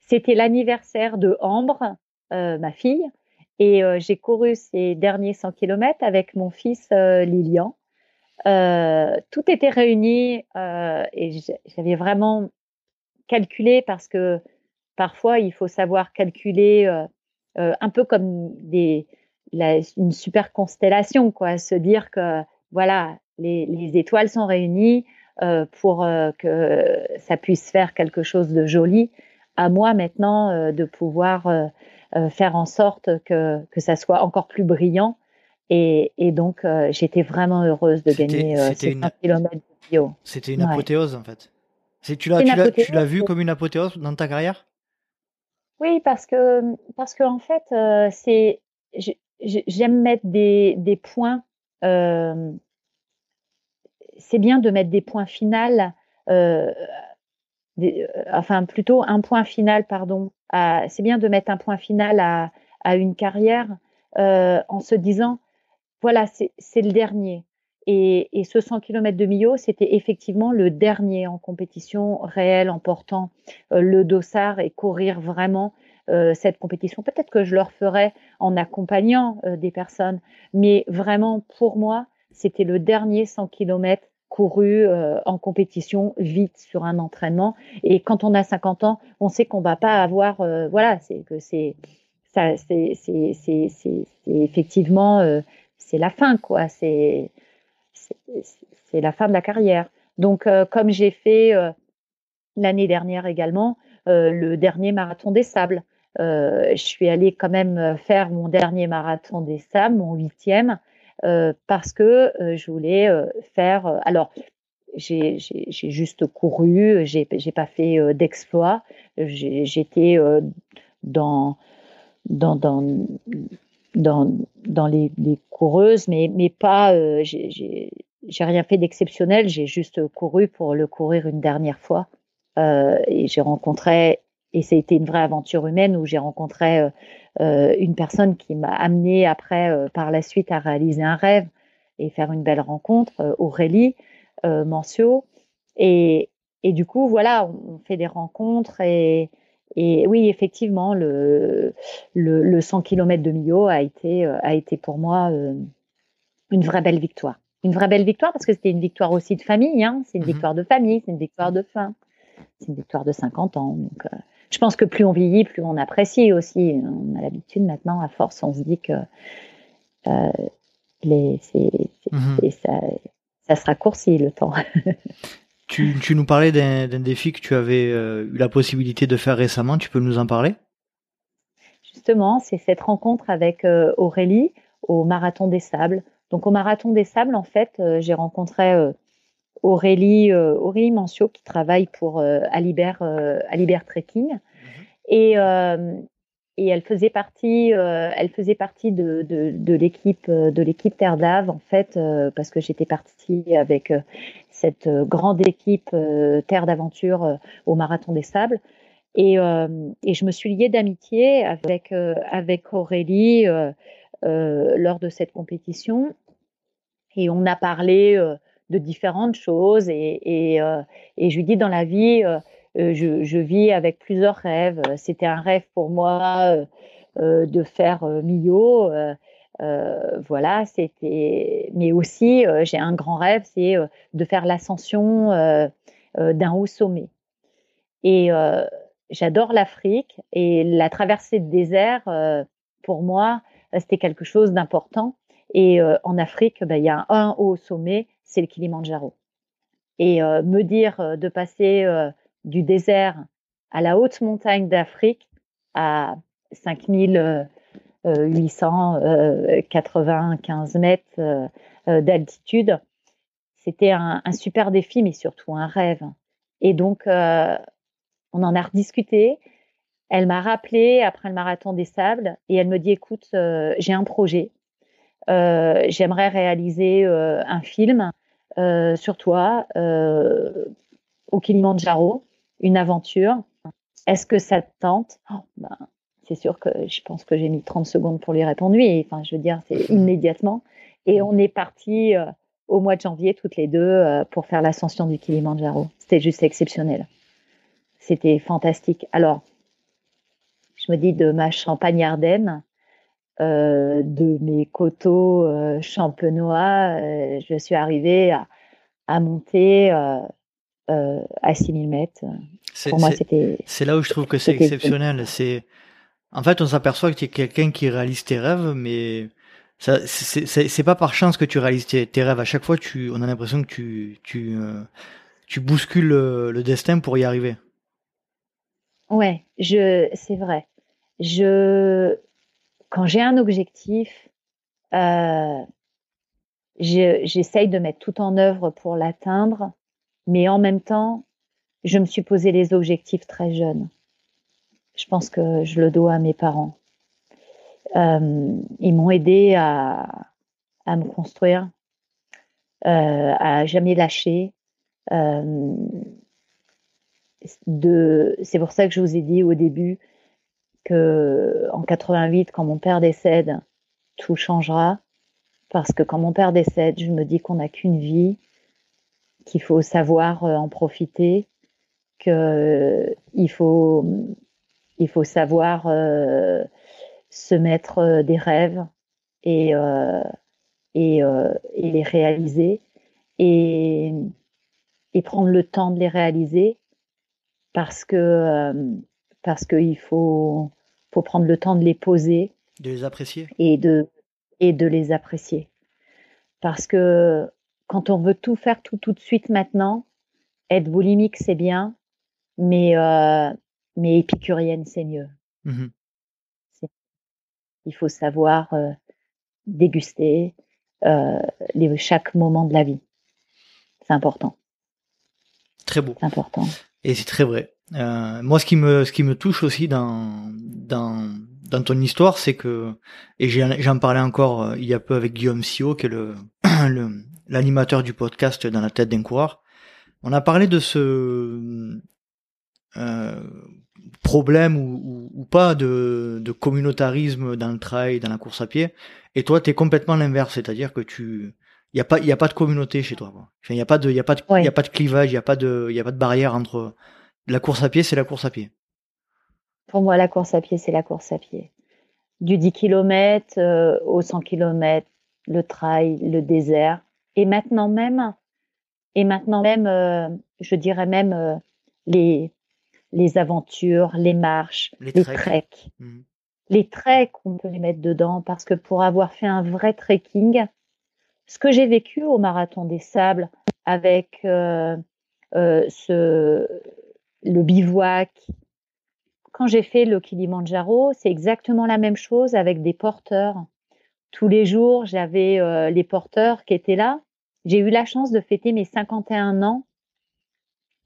C'était l'anniversaire de Ambre, ma fille, et j'ai couru ces derniers 100 km avec mon fils Lilian. Euh, tout était réuni euh, et j'avais vraiment calculé parce que parfois il faut savoir calculer euh, un peu comme une super constellation, quoi, se dire que voilà, les, les étoiles sont réunies pour que ça puisse faire quelque chose de joli. À moi maintenant de pouvoir faire en sorte que, que ça soit encore plus brillant et, et donc, euh, j'étais vraiment heureuse de gagner euh, ces une... km de bio. C'était une apothéose, en fait. Tu l'as, vu comme une apothéose dans ta carrière? Oui, parce que, parce que en fait, euh, c'est, j'aime mettre des, des points. Euh, c'est bien de mettre des points finaux, euh, des, enfin plutôt un point final, pardon. c'est bien de mettre un point final à, à une carrière en se disant voilà, c'est le dernier. Et, ce 100 km de Millau, c'était effectivement le dernier en compétition réelle, en portant euh, le dossard et courir vraiment euh, cette compétition. Peut-être que je le referais en accompagnant euh, des personnes, mais vraiment pour moi, c'était le dernier 100 km couru en compétition vite sur un entraînement. Et quand on a 50 ans, on sait qu'on va pas avoir, voilà, c'est que c'est c'est effectivement c'est la fin, quoi. C'est c'est la fin de la carrière. Donc, euh, comme j'ai fait euh, l'année dernière également euh, le dernier marathon des sables, je suis allée quand même faire mon dernier marathon des sables, mon huitième, parce que je voulais faire. alors, j'ai juste couru, j'ai pas fait d'exploit. J'étais dans, dans, dans dans, dans les, les coureuses, mais, mais pas. Euh, j'ai rien fait d'exceptionnel. J'ai juste couru pour le courir une dernière fois. Euh, et j'ai rencontré, et ça a été une vraie aventure humaine où j'ai rencontré euh, euh une personne qui m'a amené après, euh, par la suite, à réaliser un rêve et faire une belle rencontre, euh, Aurélie Mancio. Et, et du coup, voilà, on, on fait des rencontres et, et oui, effectivement, le, le, le 100 km de Millau a été, euh, a été pour moi euh, une vraie belle victoire. Une vraie belle victoire parce que c'était une victoire aussi de famille. Hein. C'est une mhm. victoire de famille, c'est une victoire de fin. C'est une victoire de 50 ans. Donc, euh, je pense que plus on vieillit, plus on apprécie aussi. On a l'habitude maintenant, à force, on se dit que euh, les, mhm. ça, ça se raccourcit le temps. Tu, tu nous parlais d'un défi que tu avais euh, eu la possibilité de faire récemment. Tu peux nous en parler? Justement, c'est cette rencontre avec euh, Aurélie au Marathon des Sables. Donc au Marathon des Sables, en fait, euh, j'ai rencontré Aurélie, Aurélie Mancio qui travaille pour Alibert, Alibert Trekking. Mhm. Et, et elle faisait partie, euh, elle faisait partie de, l'équipe de l'équipe Terre d'Ave en fait euh, parce que j'étais partie avec euh, cette grande équipe Terre d'aventure au Marathon des Sables. Et, et je me suis liée d'amitié avec avec Aurélie lors de cette compétition. Et on a parlé de différentes choses et, et, je lui dis dans la vie euh, je, je, vis avec plusieurs rêves. C'était un rêve pour moi euh, euh, de faire Millau. voilà, c'était. Mais aussi, j'ai un grand rêve, c'est de faire l'ascension d'un haut sommet. Et j'adore l'Afrique et la traversée de désert, pour moi, c'était quelque chose d'important. Et en Afrique, ben, il y a un haut sommet, c'est le Kilimandjaro. Et me dire de passer du désert à la haute montagne d'Afrique à 5000, 895 mètres d'altitude. C'était un, super défi, mais surtout un rêve. Et donc, on en a rediscuté. Elle m'a rappelé après le marathon des sables et elle me dit écoute, euh, j'ai un projet. Euh, j'aimerais réaliser euh, un film sur toi au Kilimanjaro, une aventure. Est-ce que ça te tente? Oh, ben, C'est sûr que je pense que j'ai mis 30 secondes pour lui répondre oui. Enfin, je veux dire, c'est immédiatement. Et on est parti au mois de janvier toutes les deux pour faire l'ascension du Kilimanjaro. C'était juste exceptionnel. C'était fantastique. Alors, je me dis de ma Champagne Ardenne, euh, de mes coteaux euh, champenois, euh, je suis arrivée à, monter à 6000 mètres. Pour moi, c'était. C'est là où je trouve que c'est exceptionnel. C'est en fait, on s'aperçoit que tu es quelqu'un qui réalise tes rêves, mais ça, c'est pas par chance que tu réalises tes, rêves. À chaque fois, tu, on a l'impression que tu, tu, tu bouscules le, destin pour y arriver. Ouais, je, c'est vrai je, quand j'ai un objectif, euh, j'essaye de mettre tout en œuvre pour l'atteindre, mais en même temps, je me suis posé les objectifs très jeune. Je pense que je le dois à mes parents. Euh, ils m'ont aidé à, à, me construire, euh, à jamais lâcher. Euh, c'est pour ça que je vous ai dit au début, en 88, quand mon père décède, tout changera. Parce que quand mon père décède, je me dis qu'on n'a qu'une vie, qu'il faut savoir euh, en profiter, qu'il euh, faut, il faut savoir euh, se mettre des rêves et, et, et, les réaliser et, et prendre le temps de les réaliser parce que parce qu'il faut faut prendre le temps de les poser. De les apprécier. Et de, et de les apprécier. Parce que quand on veut tout faire tout, tout de suite maintenant, être boulimique, c'est bien, mais, euh, mais épicurienne, c'est mieux. Mmh Il faut savoir euh, déguster euh, les, chaque moment de la vie. C'est important. Très beau. C'est important. Et c'est très vrai. Moi, ce qui me, ce qui me touche aussi dans, dans, dans ton histoire, c'est que, et j'en parlais encore il y a peu avec Guillaume Sio, qui est le, l'animateur du podcast dans la tête d'un coureur. On a parlé de ce euh, problème ou, ou, pas de, de communautarisme dans le trail, dans la course à pied. Et toi, tu es complètement l'inverse, c'est-à-dire que tu, il y a pas, il y a pas de communauté chez toi. Il y a pas de, il y a pas de, il y a pas de clivage, il y a pas de, il y a pas de barrière entre la course à pied, c'est la course à pied. Pour moi, la course à pied, c'est la course à pied. Du 10 km euh, au 100 km, le trail, le désert. Et maintenant même, et maintenant même, euh, je dirais même euh, les, les aventures, les marches, les, treks. Mhm. Les treks, on peut les mettre dedans parce que pour avoir fait un vrai trekking, ce que j'ai vécu au marathon des sables avec ce, le bivouac. Quand j'ai fait le Kilimanjaro, c'est exactement la même chose avec des porteurs. Tous les jours, j'avais euh, les porteurs qui étaient là. J'ai eu la chance de fêter mes 51 ans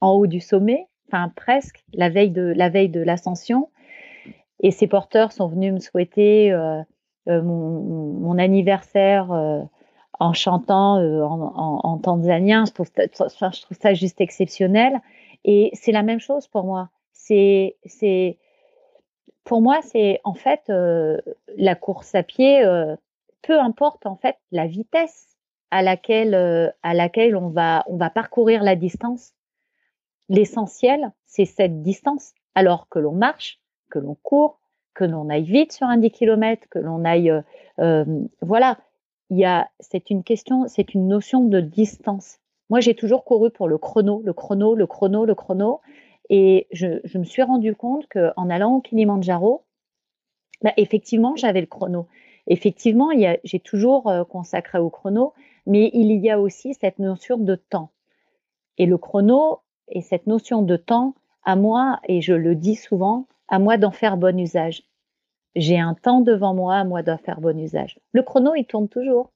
en haut du sommet, enfin presque la veille de l'ascension. Et ces porteurs sont venus me souhaiter euh, euh, mon, anniversaire en chantant en, en, tanzanien. Je trouve, ça juste exceptionnel. Et c'est la même chose pour moi. Pour moi, c'est en fait euh, la course à pied. Euh, peu importe en fait la vitesse à laquelle euh, à laquelle on va on va parcourir la distance. L'essentiel, c'est cette distance. Alors que l'on marche, que l'on court, que l'on aille vite sur un 10 km, que l'on aille, voilà, il y a, c'est une question, c'est une notion de distance. Moi, j'ai toujours couru pour le chrono, le chrono, le chrono, le chrono. Et je, me suis rendu compte qu'en allant au Kilimanjaro, bah, effectivement, j'avais le chrono. Effectivement, j'ai toujours euh, consacré au chrono, mais il y a aussi cette notion de temps. Et le chrono et cette notion de temps, à moi, et je le dis souvent, à moi d'en faire bon usage. j'ai un temps devant moi, moi dois faire bon usage. Le chrono, il tourne toujours.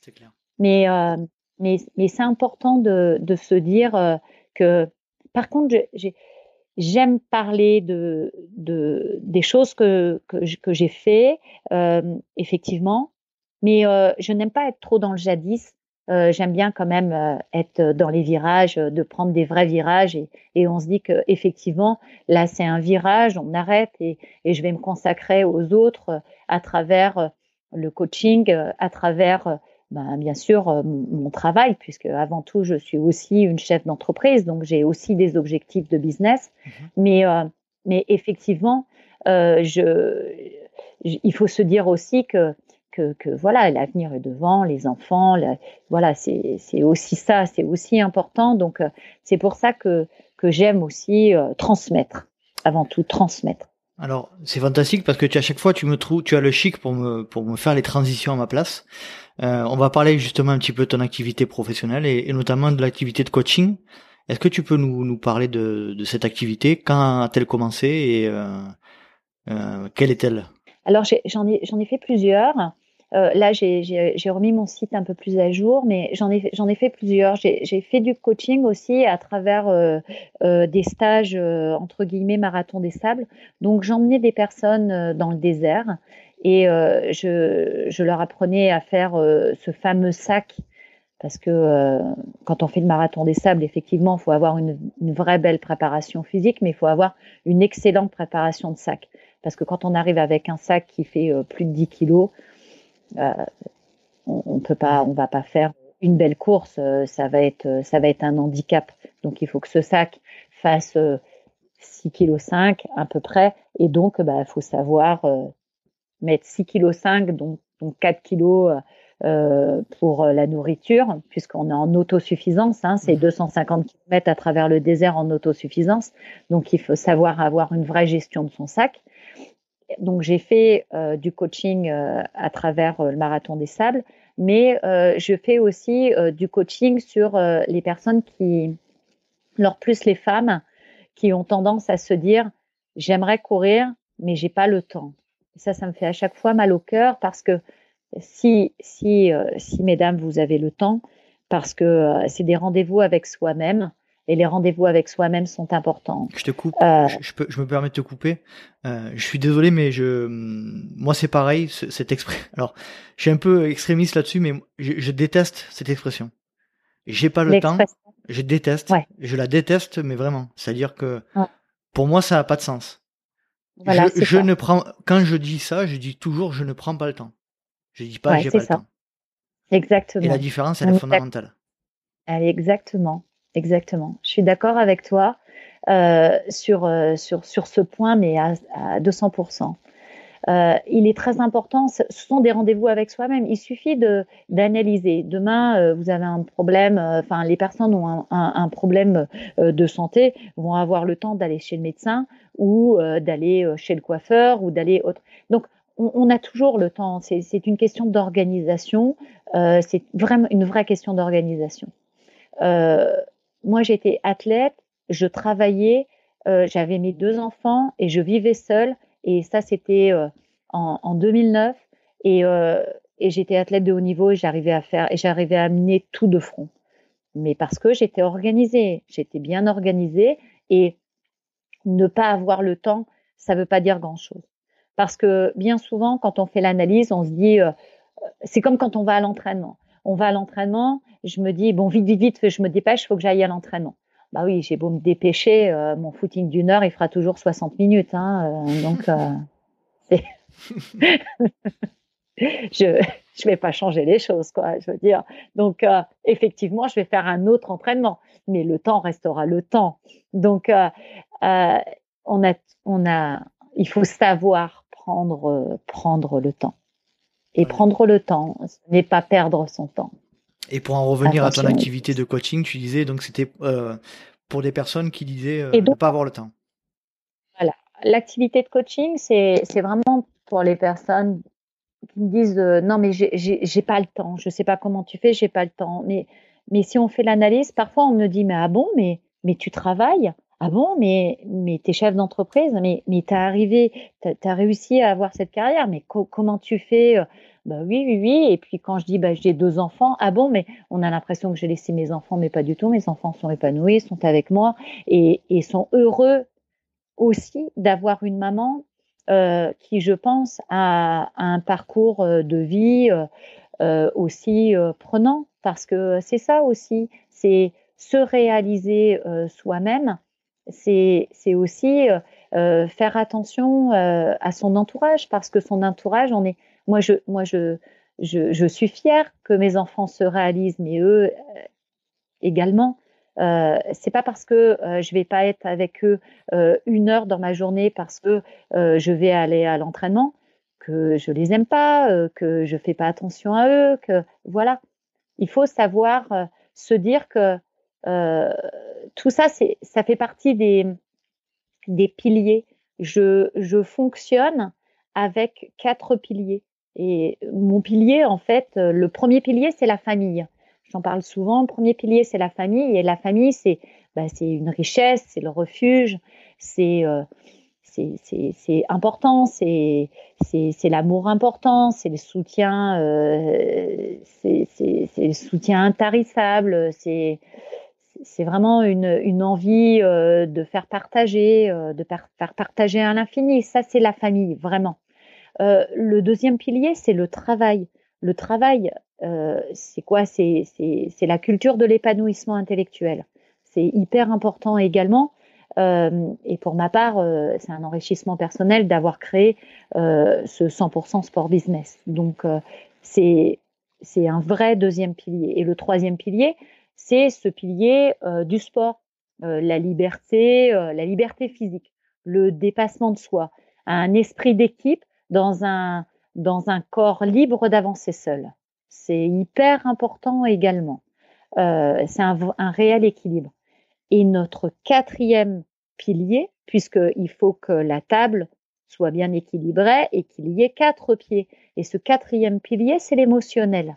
C'est clair. Mais, euh, mais, mais c'est important de, de, se dire euh, que, par contre, j'aime parler de, de, des choses que, que, que j'ai fait, euh, effectivement, mais euh, je n'aime pas être trop dans le jadis. Euh, j'aime bien quand même euh, être dans les virages, de prendre des vrais virages et, et on se dit que effectivement là c'est un virage, on arrête et, et, je vais me consacrer aux autres à travers le coaching, à travers ben, bien sûr mon travail puisque avant tout je suis aussi une chef d'entreprise donc j'ai aussi des objectifs de business, mmh mais mais effectivement je, il faut se dire aussi que que, voilà, l'avenir est devant, les enfants, voilà, c'est aussi ça, c'est aussi important. Donc, euh, c'est pour ça que, que j'aime aussi euh, transmettre, avant tout, transmettre. Alors, c'est fantastique parce que tu, à chaque fois, tu me trouves, tu as le chic pour me, pour me faire les transitions à ma place. Euh, on va parler justement un petit peu de ton activité professionnelle et, notamment de l'activité de coaching. Est-ce que tu peux nous, nous parler de, de cette activité? Quand a-t-elle commencé et euh, quelle est-elle? Alors, j'en ai, ai, ai, fait plusieurs. Euh, là, j'ai remis mon site un peu plus à jour, mais j'en ai, ai fait plusieurs. J'ai fait du coaching aussi à travers euh, euh, des stages, entre guillemets, marathon des sables. Donc, j'emmenais des personnes dans le désert et je, leur apprenais à faire ce fameux sac. Parce que quand on fait le marathon des sables, effectivement, il faut avoir une, vraie belle préparation physique, mais il faut avoir une excellente préparation de sac. Parce que quand on arrive avec un sac qui fait plus de 10 kilos, on, on peut pas, on va pas faire une belle course, euh, ça va être, ça va être un handicap. Donc il faut que ce sac fasse 6 kg 5 à peu près, et donc bah faut savoir euh, mettre 6 kg 5 donc, donc 4 kg euh, pour la nourriture, puisqu'on est en autosuffisance, hein, c'est 250 mmh. km à travers le désert en autosuffisance, donc il faut savoir avoir une vraie gestion de son sac donc j'ai fait euh, du coaching euh, à travers euh, le marathon des sables, mais je fais aussi du coaching sur les personnes qui, leur plus les femmes, qui ont tendance à se dire j'aimerais courir, mais j'ai pas le temps. Et ça, ça me fait à chaque fois mal au cœur parce que si, si, si mesdames, vous avez le temps, parce que c'est des rendez-vous avec soi-même, et les rendez-vous avec soi-même sont importants. Je te coupe, euh, je, peux, je me permets de te couper. Euh, je suis désolé, mais je, moi c'est pareil, cette expression. Alors, je suis un peu extrémiste là-dessus, mais je, je, déteste cette expression. J'ai pas le temps, je déteste, je la déteste, mais vraiment. C'est-à-dire que pour moi ça a pas de sens. Voilà, je, je ne prends, quand je dis ça, je dis toujours je ne prends pas le temps. Je dis pas j'ai pas le temps. Exactement. Et la différence elle est fondamentale. Elle est exactement. Exactement. Je suis d'accord avec toi euh, sur, euh, sur, sur ce point, mais à, à 200%. Euh, il est très important, ce sont des rendez-vous avec soi-même. Il suffit d'analyser. Demain, vous avez un problème, enfin, les personnes ont un, un, problème de santé, vont avoir le temps d'aller chez le médecin ou d'aller chez le coiffeur ou d'aller autre. Donc, on, on, a toujours le temps. C'est une question d'organisation. c'est vraiment une vraie question d'organisation. Moi, j'étais athlète, je travaillais, euh, j'avais mes deux enfants et je vivais seule. Et ça, c'était euh, en, en, 2009. Et, euh, et j'étais athlète de haut niveau et j'arrivais à faire et j'arrivais à amener tout de front. Mais parce que j'étais organisée, j'étais bien organisée et ne pas avoir le temps, ça ne veut pas dire grand-chose. Parce que bien souvent, quand on fait l'analyse, on se dit, c'est comme quand on va à l'entraînement on va à l'entraînement, je me dis, bon, vite, vite, vite, je me dépêche, il faut que j'aille à l'entraînement. Bah oui, j'ai beau me dépêcher, euh, mon footing d'une heure, il fera toujours 60 minutes. Hein, euh, donc, euh, je je vais pas changer les choses, quoi. Je veux dire. Donc, effectivement, je vais faire un autre entraînement, mais le temps restera le temps. Donc, on a, on a, il faut savoir prendre, prendre le temps. Et prendre le temps, ce n'est pas perdre son temps. Et pour en revenir à ton activité de coaching, tu disais donc c'était euh, pour des personnes qui disaient euh, ne pas avoir le temps. Voilà, l'activité de coaching, c'est vraiment pour les personnes qui me disent euh, non mais j'ai pas le temps, je sais pas comment tu fais, j'ai pas le temps. Mais mais si on fait l'analyse, parfois on me dit mais ah bon mais mais tu travailles? Ah bon, mais, mais t'es chef d'entreprise, mais, mais t'as arrivé, t'as as réussi à avoir cette carrière, mais comment tu fais Bah oui, oui, oui. Et puis quand je dis, bah j'ai deux enfants, ah bon, mais on a l'impression que j'ai laissé mes enfants, mais pas du tout. Mes enfants sont épanouis, sont avec moi et, et sont heureux aussi d'avoir une maman euh, qui, je pense, a, a un parcours euh, de vie euh, euh aussi euh, prenant, parce que c'est ça aussi, c'est se réaliser soi-même c'est aussi euh, euh, faire attention euh, à son entourage parce que son entourage, on est, moi je, suis fière que mes enfants se réalisent, mais eux également. Euh, c'est pas parce que je vais pas être avec eux une heure dans ma journée parce que je vais aller à l'entraînement que je les aime pas, que je fais pas attention à eux, que voilà. Il faut savoir se dire que tout ça, ça fait partie des, des piliers. Je, je fonctionne avec quatre piliers. Et mon pilier, en fait, le premier pilier, c'est la famille. J'en parle souvent. Le premier pilier, c'est la famille. Et la famille, c'est bah, une richesse, c'est le refuge, c'est euh, important, c'est l'amour important, c'est le soutien, euh, c'est le soutien intarissable, c'est c'est vraiment une, envie euh, de faire partager, euh, de faire partager à l'infini. Ça, c'est la famille, vraiment. Euh, le deuxième pilier, c'est le travail. Le travail, c'est quoi? C'est la culture de l'épanouissement intellectuel. C'est hyper important également. et pour ma part, c'est un enrichissement personnel d'avoir créé ce 100% sport business. Donc, c'est un vrai deuxième pilier. Et le troisième pilier, c'est ce pilier euh, du sport, euh, la liberté, euh, la liberté physique, le dépassement de soi, un esprit d'équipe dans un dans un corps libre d'avancer seul. C'est hyper important également. c'est un, un réel équilibre. Et notre quatrième pilier, puisqu'il faut que la table soit bien équilibrée et qu'il y ait quatre pieds. Et ce quatrième pilier, c'est l'émotionnel.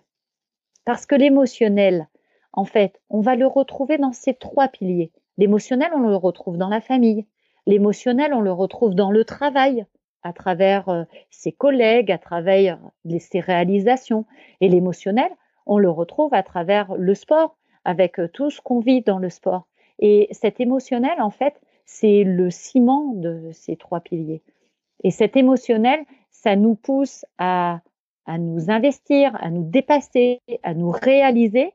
Parce que l'émotionnel, en fait, on va le retrouver dans ces trois piliers. L'émotionnel, on le retrouve dans la famille. L'émotionnel, on le retrouve dans le travail, à travers euh, ses collègues, à travers ses réalisations. Et l'émotionnel, on le retrouve à travers le sport, avec euh, tout ce qu'on vit dans le sport. Et cet émotionnel, en fait, c'est le ciment de ces trois piliers. Et cet émotionnel, ça nous pousse à, à nous investir, à nous dépasser, à nous réaliser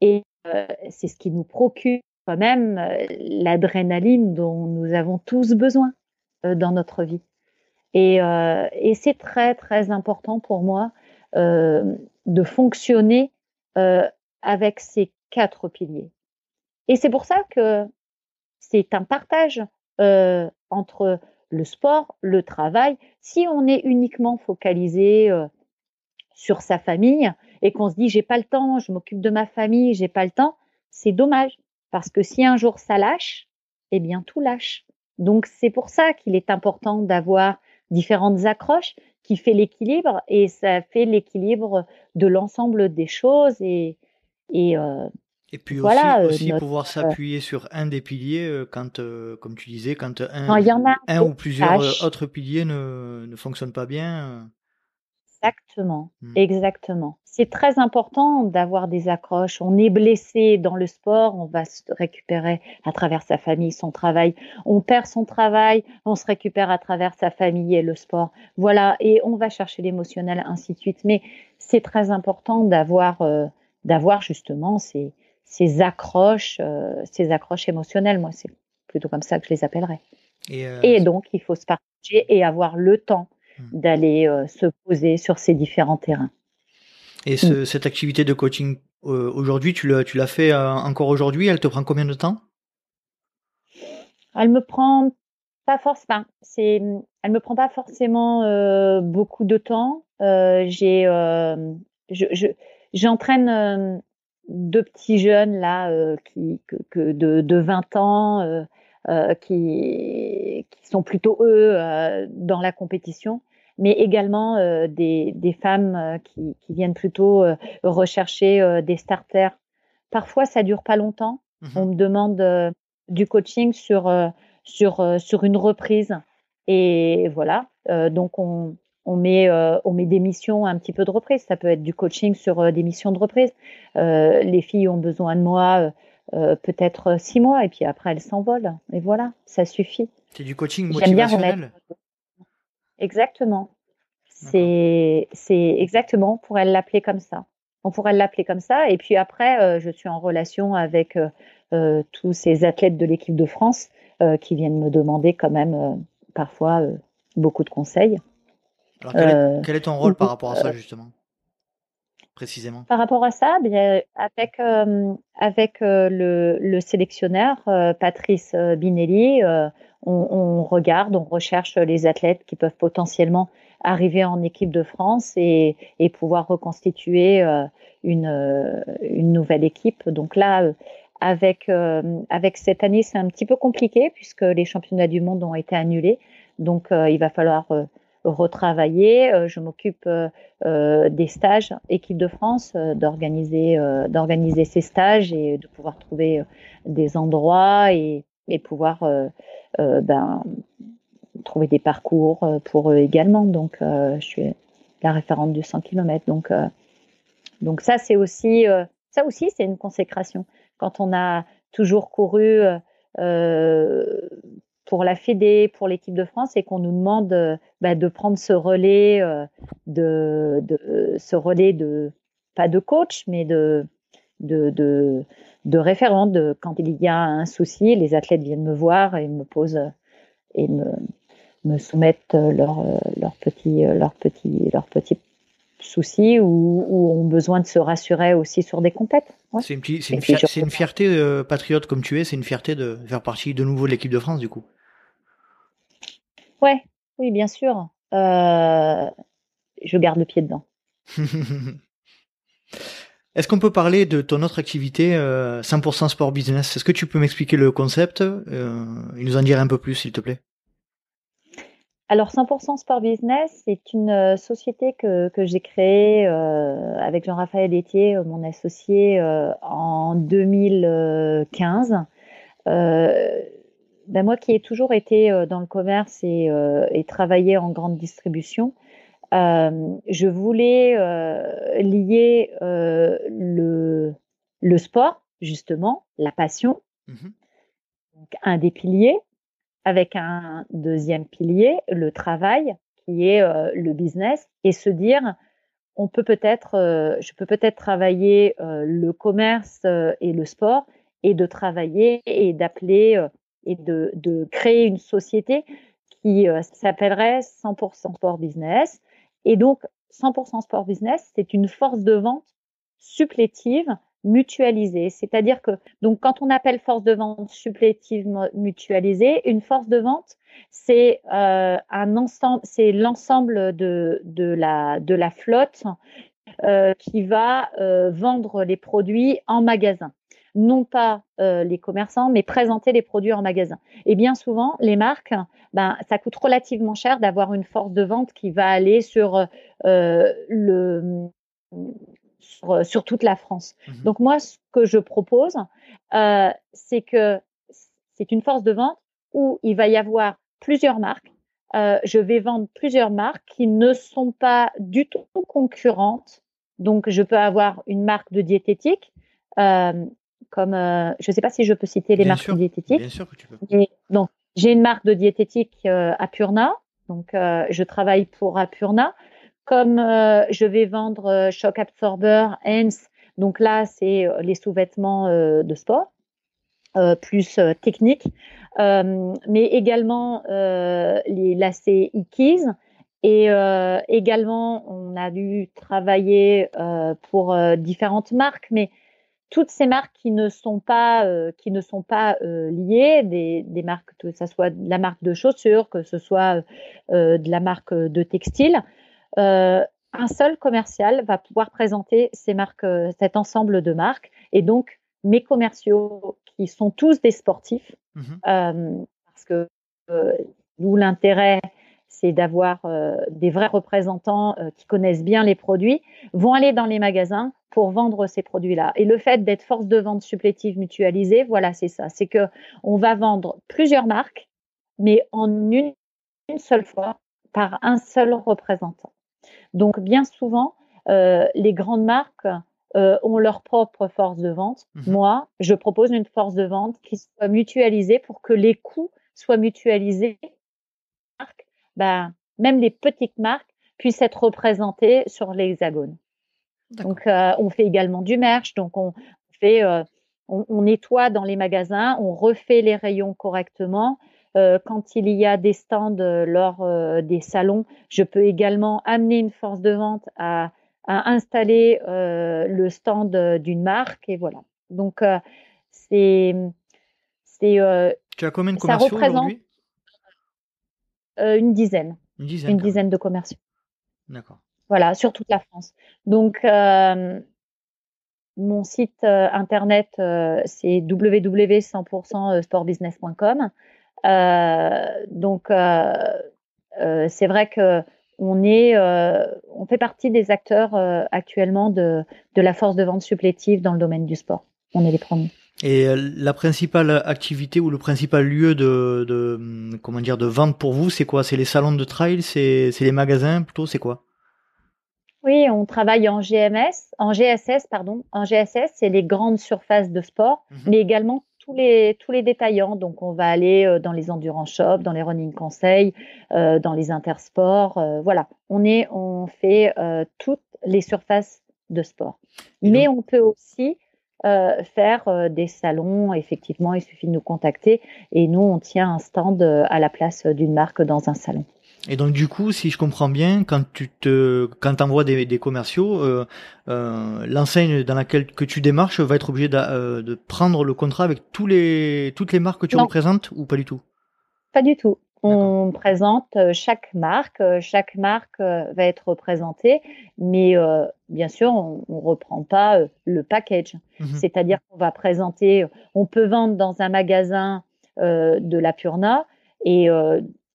et euh, c'est ce qui nous procure quand même euh, l'adrénaline dont nous avons tous besoin euh, dans notre vie. Et, et c'est très très important pour moi de fonctionner avec ces quatre piliers. Et c'est pour ça que c'est un partage entre le sport, le travail. Si on est uniquement focalisé sur sa famille, et qu'on se dit j'ai pas le temps, je m'occupe de ma famille, j'ai pas le temps, c'est dommage parce que si un jour ça lâche, eh bien tout lâche. Donc c'est pour ça qu'il est important d'avoir différentes accroches qui fait l'équilibre et ça fait l'équilibre de l'ensemble des choses et et euh, et puis voilà, aussi, euh, pouvoir euh, s'appuyer sur un des piliers quand, comme tu disais, quand un, un ou plusieurs autres piliers ne, ne fonctionnent pas bien. Exactement, mmh. exactement. C'est très important d'avoir des accroches. On est blessé dans le sport, on va se récupérer à travers sa famille, son travail. On perd son travail, on se récupère à travers sa famille et le sport. Voilà, et on va chercher l'émotionnel, ainsi de suite. Mais c'est très important d'avoir, euh, d'avoir justement ces, ces accroches, euh, ces accroches émotionnelles. Moi, c'est plutôt comme ça que je les appellerais. Et, euh, et donc, il faut se partager et avoir le temps. D'aller euh, se poser sur ces différents terrains. Et hmm. cette activité de coaching euh, aujourd'hui, tu l'as, tu l'as fait euh, encore aujourd'hui? Elle te prend combien de temps? Elle me prend pas forcément. C'est, elle me prend pas forcément beaucoup de temps. j'ai, je, j'entraîne deux petits jeunes là qui que, de, de 20 ans euh, qui, qui, sont plutôt eux euh, dans la compétition, mais également euh, des, des, femmes qui, qui, viennent plutôt rechercher des starters. Parfois, ça dure pas longtemps. Mhm. On me demande du coaching sur, sur, sur une reprise. Et voilà, donc on, on met, on met des missions un petit peu de reprise. Ça peut être du coaching sur des missions de reprise. les filles ont besoin de moi peut-être six mois et puis après elles s'envolent. Et voilà, ça suffit. C'est du coaching motivationnel. Exactement. C'est exactement, on pourrait l'appeler comme ça. On pourrait l'appeler comme ça. Et puis après, euh, je suis en relation avec euh, euh, tous ces athlètes de l'équipe de France qui viennent me demander quand même parfois beaucoup de conseils. Alors, quel, est, ton rôle par rapport à ça justement? Précisément. Par rapport à ça, bien, avec, avec le, le, sélectionneur Patrice Binelli, on, regarde, on recherche les athlètes qui peuvent potentiellement arriver en équipe de France et, pouvoir reconstituer euh, une, euh, une, nouvelle équipe. Donc là, euh, avec, avec cette année, c'est un petit peu compliqué puisque les championnats du monde ont été annulés. Donc il va falloir retravailler. je m'occupe des stages équipe de France, d'organiser d'organiser ces stages et de pouvoir trouver des endroits et, et pouvoir euh, ben, trouver des parcours euh, pour eux également. Donc, euh, je suis la référente du 100 km. Donc, donc ça, c'est aussi, ça aussi, c'est une consécration. Quand on a toujours couru pour la Fédé, pour l'équipe de France, et qu'on nous demande ben, de prendre ce relais, de, de, ce relais de pas de coach, mais de, de référent. De, quand il y a un souci, les athlètes viennent me voir et me posent et me, me soumettent leurs leur petits leur petit, leur petit soucis ou, ou, ont besoin de se rassurer aussi sur des compètes. C'est une, une, une, fierté euh, patriote comme tu es, c'est une fierté de faire partie de nouveau de l'équipe de France du coup. Ouais, oui, bien sûr. Euh, je garde le pied dedans. Est-ce qu'on peut parler de ton autre activité, 100% euh, sport business? Est-ce que tu peux m'expliquer le concept euh, et nous en dire un peu plus, s'il te plaît? Alors 100% Sport Business, c'est une euh, société que, que j'ai créée avec Jean-Raphaël Etier, mon associé, en 2015. Ben moi qui ai toujours été dans le commerce et, et travaillé en grande distribution, euh, je voulais euh, lier euh, le, le sport, justement, la passion, mmh donc un des piliers, avec un deuxième pilier, le travail, qui est le business, et se dire, on peut peut-être, je peux peut-être travailler le commerce et le sport, et de travailler et d'appeler et de, de, créer une société qui s'appellerait 100% sport business et donc, 100% sport business, c'est une force de vente supplétive mutualisée. C'est-à-dire que, donc, quand on appelle force de vente supplétive mutualisée, une force de vente, c'est euh, un ensemble, c'est l'ensemble de, de, la, de la flotte euh, qui va euh, vendre les produits en magasin non pas euh, les commerçants, mais présenter les produits en magasin. Et bien souvent, les marques, ben, ça coûte relativement cher d'avoir une force de vente qui va aller sur, euh, le, sur, toute la France. Mmh Donc moi, ce que je propose, euh, c'est que c'est une force de vente où il va y avoir plusieurs marques. je vais vendre plusieurs marques qui ne sont pas du tout concurrentes. Donc, je peux avoir une marque de diététique, comme euh, je ne sais pas si je peux citer les marques diététiques. Bien sûr que tu peux. donc, j'ai une marque de diététique euh, Apurna, donc euh, je travaille pour Apurna. Comme je vais vendre Shock Absorber, Hens, donc là c'est les sous-vêtements de sport, plus techniques, mais également les lacets Ikis. Et également, on a dû travailler pour différentes marques, mais toutes ces marques qui ne sont pas euh, qui ne sont pas euh, liées, des, des, marques que ce soit de la marque de chaussures, que ce soit euh, de la marque de textile, un seul commercial va pouvoir présenter ces marques, cet ensemble de marques, et donc mes commerciaux qui sont tous des sportifs, mmh parce que d'où l'intérêt c'est d'avoir des vrais représentants qui connaissent bien les produits, vont aller dans les magasins pour vendre ces produits-là. Et le fait d'être force de vente supplétive mutualisée, voilà, c'est ça. C'est que on va vendre plusieurs marques, mais en une, seule fois par un seul représentant. Donc, bien souvent, les grandes marques ont leur propre force de vente. Mmh Moi, je propose une force de vente qui soit mutualisée pour que les coûts soient mutualisés. Ben, même les petites marques puissent être représentées sur l'hexagone. Donc, euh, on fait également du merch. Donc, on fait, euh, on, nettoie dans les magasins, on refait les rayons correctement. Euh, quand il y a des stands lors des salons, je peux également amener une force de vente à, à installer le stand d'une marque et voilà. Donc, c'est, c'est. tu as combien de commerciaux aujourd'hui? Une dizaine. Une dizaine. Une dizaine de commerciaux. D'accord. Voilà, sur toute la France. Donc, euh, mon site euh, internet, euh, c'est www.100%sportbusiness.com. donc, c'est vrai que on est, on fait partie des acteurs actuellement de, de la force de vente supplétive dans le domaine du sport. On est les premiers. Et la principale activité ou le principal lieu de, de comment dire de vente pour vous, c'est quoi? C'est les salons de trail, c'est les magasins plutôt, c'est quoi? Oui, on travaille en GMS, en GSS, pardon. En GSS, c'est les grandes surfaces de sport, mhm. mais également tous les, tous les détaillants. Donc, on va aller euh, dans les endurance shops, dans les running conseils, euh, dans les intersports. Euh, voilà, on, est, on fait toutes les surfaces de sport. mais on peut aussi faire des salons. Effectivement, il suffit de nous contacter et nous, on tient un stand à la place d'une marque dans un salon. Et donc du coup, si je comprends bien, quand tu te, quand envoies des, des commerciaux, euh, euh, l'enseigne dans laquelle que tu démarches va être obligée de, euh, de, prendre le contrat avec tous les, toutes les marques que tu représentes ou pas du tout? Pas du tout. On présente euh, chaque marque, euh, chaque marque va être représentée, mais bien sûr, on, ne reprend pas le package. Mhm. C'est-à-dire qu'on va présenter, on peut vendre dans un magasin de la Purna et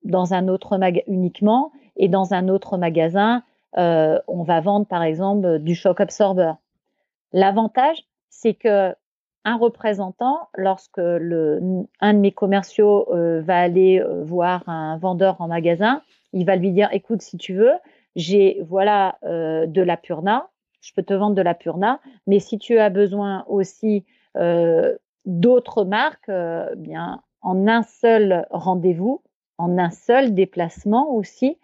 dans un autre magasin uniquement et dans un autre magasin, euh, on va vendre par exemple du shock absorber. L'avantage, c'est que un représentant, lorsque le, un de mes commerciaux euh, va aller euh, voir un vendeur en magasin, il va lui dire écoute, si tu veux, j'ai voilà de la Purna, je peux te vendre de la Purna, mais si tu as besoin aussi d'autres marques, bien en un seul rendez-vous, en un seul déplacement aussi,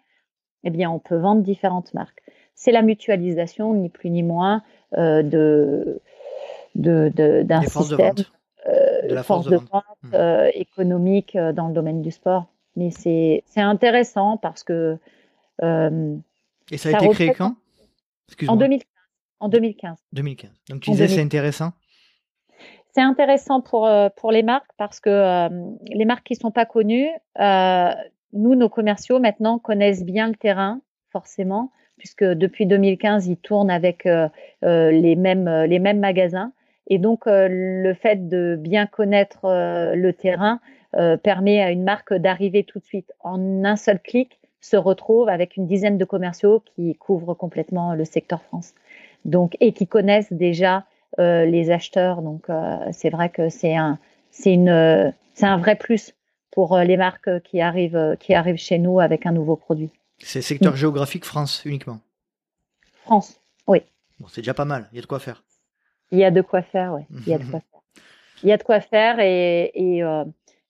eh bien, on peut vendre différentes marques. C'est la mutualisation, ni plus ni moins, euh, de, d'un système de, euh, de force, de vente, mmh. euh, économique dans le domaine du sport. Mais c'est, intéressant parce que. Et ça a été créé quand? En 2015. En 2015. 2015. Donc tu disais c'est intéressant? C'est intéressant pour, euh, pour les marques parce que euh, les marques qui sont pas connues, euh, nous, nos commerciaux maintenant connaissent bien le terrain, forcément, puisque depuis 2015, ils tournent avec les, mêmes, les mêmes magasins. Et donc, le fait de bien connaître le terrain permet à une marque d'arriver tout de suite en un seul clic, se retrouve avec une dizaine de commerciaux qui couvrent complètement le secteur France. Donc, et qui connaissent déjà euh, les acheteurs. Donc euh, c'est vrai que c'est un, c'est une, c'est un vrai plus pour euh, les marques qui arrivent, qui arrivent chez nous avec un nouveau produit. C'est secteur mm. géographique France uniquement? France, oui. Bon, c'est déjà pas mal. Il y a de quoi faire. Il y a de quoi faire, oui. Il y a de quoi faire. Il y a de quoi faire et, et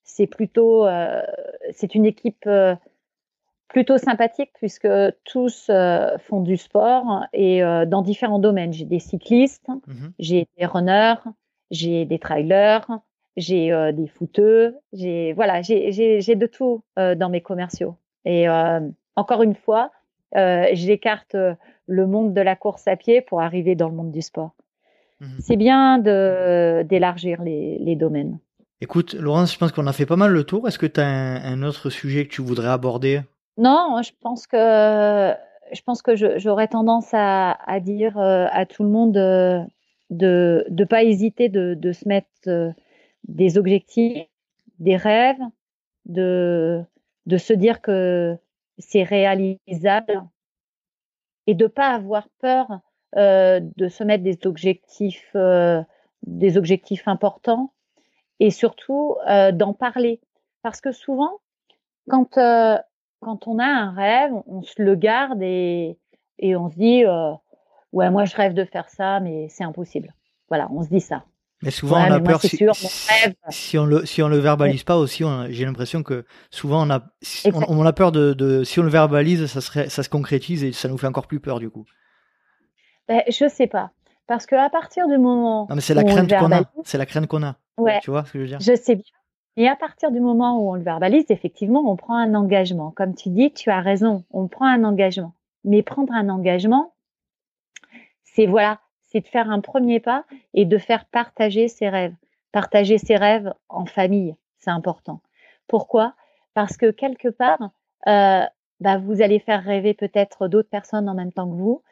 c'est plutôt, c'est une équipe plutôt sympathique puisque tous euh, font du sport et euh, dans différents domaines. J'ai des cyclistes, mhm. j'ai des runners, j'ai des trailers, j'ai euh, des footeux, j'ai voilà, j'ai de tout dans mes commerciaux. Et encore une fois, j'écarte le monde de la course à pied pour arriver dans le monde du sport. Mhm. C'est bien d'élargir les, les domaines. Écoute, Laurence, je pense qu'on a fait pas mal le tour. Est-ce que tu as un, autre sujet que tu voudrais aborder? Non, je pense que je pense que j'aurais tendance à, dire euh, à tout le monde de ne pas hésiter de, se mettre euh, des objectifs, des rêves, de, de se dire que c'est réalisable et de pas avoir peur euh, de se mettre des objectifs, euh, des objectifs importants et surtout euh, d'en parler. Parce que souvent, quand, quand on a un rêve, on se le garde et, et on se dit, ouais, moi je rêve de faire ça, mais c'est impossible. Voilà, on se dit ça. Mais souvent, on a peur. Si, si, on le si on le verbalise pas aussi, j'ai l'impression que souvent on a on, a peur de, de, si on le verbalise, ça serait ça se concrétise et ça nous fait encore plus peur du coup. Ben, je sais pas, parce que à partir du moment non mais c'est la, crainte qu'on a, c'est la crainte qu'on a. Ouais. Tu vois ce que je veux dire? Je sais bien. Et à partir du moment où on le verbalise, effectivement, on prend un engagement. Comme tu dis, tu as raison, on prend un engagement. Mais prendre un engagement, c'est voilà, c'est de faire un premier pas et de faire partager ses rêves. Partager ses rêves en famille, c'est important. Pourquoi? Parce que quelque part, euh, bah, vous allez faire rêver peut-être d'autres personnes en même temps que vous.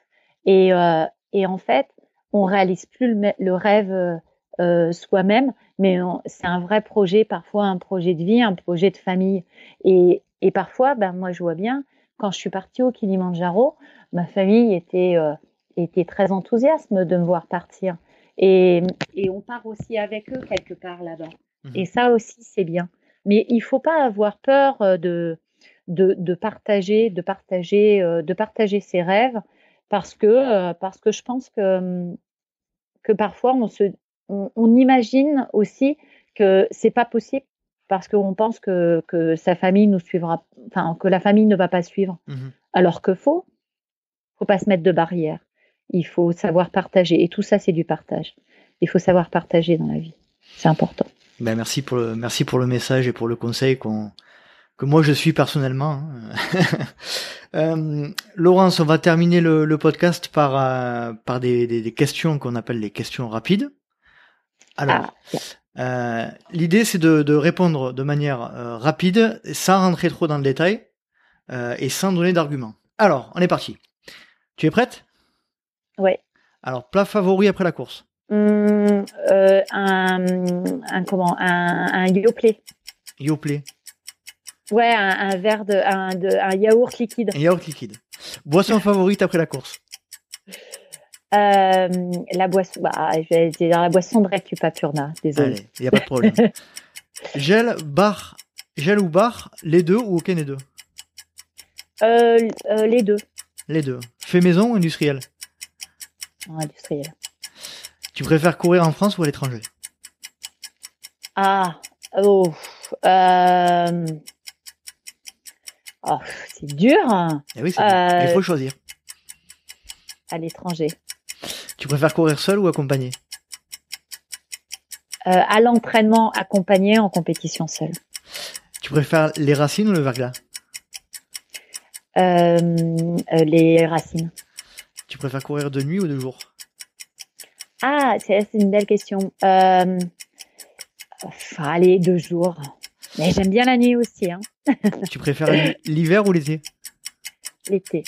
Et, euh, et en fait, on réalise plus le, rêve euh, soi-même, mais c'est un vrai projet, parfois un projet de vie, un projet de famille. Et, et parfois, ben, moi, je vois bien, quand je suis partie au Kilimanjaro, ma famille était était très enthousiaste de me voir partir. Et, et, on part aussi avec eux quelque part là-bas. Mhm. Et ça aussi, c'est bien. Mais il faut pas avoir peur euh, de, de, de partager, de partager, euh, de partager ses rêves, parce que, euh, parce que je pense que, que parfois on se, on, imagine aussi que c'est pas possible parce qu'on pense que, que sa famille nous suivra, enfin que la famille ne va pas suivre. Mhm. Alors que faux, faut pas se mettre de barrière. Il faut savoir partager. Et tout ça, c'est du partage. Il faut savoir partager dans la vie. C'est important. Ben merci pour le merci pour le message et pour le conseil qu'on que moi je suis personnellement. Hein. euh, Laurence, on va terminer le, le podcast par euh, par des, des, des questions qu'on appelle les questions rapides. Alors, ah, euh, l'idée c'est de, de, répondre de manière rapide, sans rentrer trop dans le détail et sans donner d'arguments. Alors, on est parti. Tu es prête? Ouais. Alors, plat favori après la course mmh, euh, un, un, comment? Un, un yoplait. Yoplait. Ouais, un, un, verre de un, de un yaourt liquide. Un yaourt liquide. Boisson favorite après la course euh, La boisson, bah, je vais dire la boisson de Recupapurna, désolé. Allez, il n'y a pas de problème. gel, bar, gel ou bar, les deux ou aucun des deux? Euh, euh, Les deux. Les deux. Fait maison ou industriel? Industriel. Tu préfères courir en France ou à l'étranger? Ah, oh, euh... oh c'est dur. Eh oui, euh... il faut choisir. À l'étranger. Tu préfères courir seul ou accompagné? Euh, À l'entraînement, accompagné, en compétition seul. Tu préfères les racines ou le verglas? Euh, euh, Les racines. Tu préfères courir de nuit ou de jour? Ah, c'est une belle question. Euh, allez, de jour. Mais j'aime bien la nuit aussi. Hein. tu préfères l'hiver ou l'été? L'été.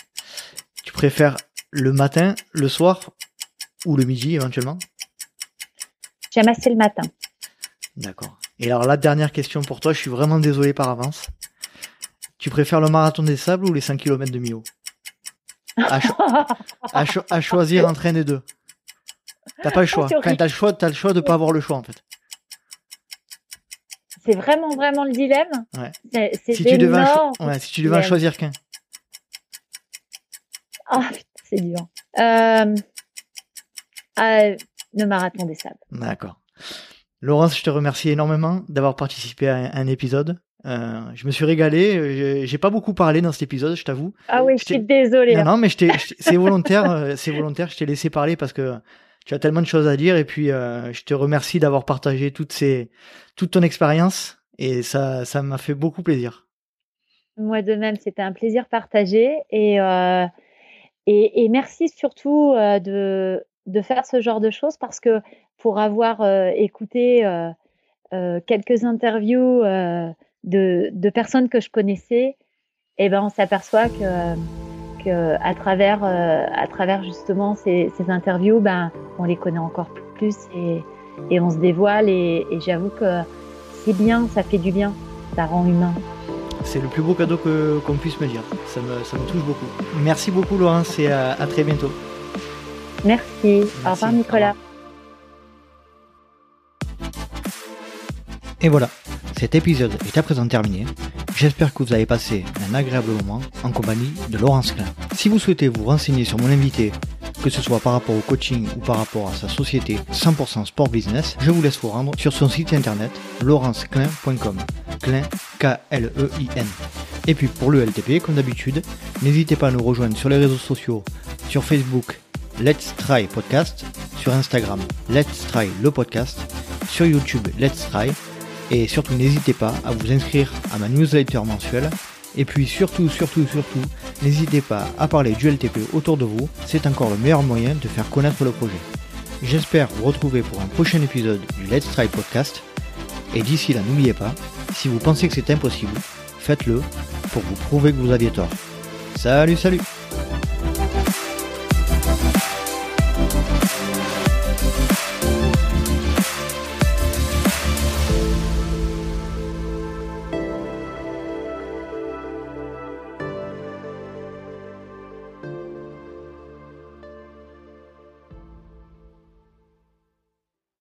Tu préfères le matin, le soir ou le midi éventuellement? J'aime assez le matin. D'accord. Et alors la dernière question pour toi, je suis vraiment désolé par avance. Tu préfères le marathon des sables ou les 5 km de Mio? À, choisir entre un des deux. T'as pas le choix. Enfin, t'as le choix, t'as le choix de pas avoir le choix en fait. C'est vraiment vraiment le dilemme. Ouais. C'est si, tu devais ouais, si tu devais choisir qu'un. Ah, c'est dur. Euh... Euh, le marathon des sables. D'accord. Laurence, je te remercie énormément d'avoir participé à un épisode. Euh, je me suis régalé. J'ai pas beaucoup parlé dans cet épisode, je t'avoue. Ah oui, je, suis désolée. Non, non, mais c'est volontaire. Euh, c'est volontaire. Je t'ai laissé parler parce que tu as tellement de choses à dire et puis euh, je te remercie d'avoir partagé toutes ces, toute ton expérience et ça, m'a fait beaucoup plaisir. Moi de même, c'était un plaisir partagé et euh, merci surtout euh, de faire ce genre de choses parce que pour avoir écouté quelques interviews de, personnes que je connaissais, eh ben on s'aperçoit que, que à travers euh, à travers justement ces, ces, interviews, ben on les connaît encore plus et, et on se dévoile et, et j'avoue que c'est bien, ça fait du bien, ça rend humain. c'est le plus beau cadeau que, qu'on puisse me dire. Ça me, ça me touche beaucoup. Merci beaucoup Laurence et à, très bientôt. Merci. Au revoir Nicolas. Et voilà, cet épisode est à présent terminé. J'espère que vous avez passé un agréable moment en compagnie de Laurence Klein. Si vous souhaitez vous renseigner sur mon invité, que ce soit par rapport au coaching ou par rapport à sa société 100% sport business, je vous laisse vous rendre sur son site internet laurenceclin.com. Klein, K-L-E-I-N. Et puis pour le LTP, comme d'habitude, n'hésitez pas à nous rejoindre sur les réseaux sociaux, sur Facebook, Let's Try Podcast, sur Instagram, Let's Try le podcast, sur YouTube, Let's Try et surtout, n'hésitez pas à vous inscrire à ma newsletter mensuelle. Et puis surtout, surtout, surtout, n'hésitez pas à parler du LTP autour de vous. C'est encore le meilleur moyen de faire connaître le projet. J'espère vous retrouver pour un prochain épisode du Let's Try Podcast. Et d'ici là, n'oubliez pas, si vous pensez que c'est impossible, faites-le pour vous prouver que vous aviez tort. Salut, salut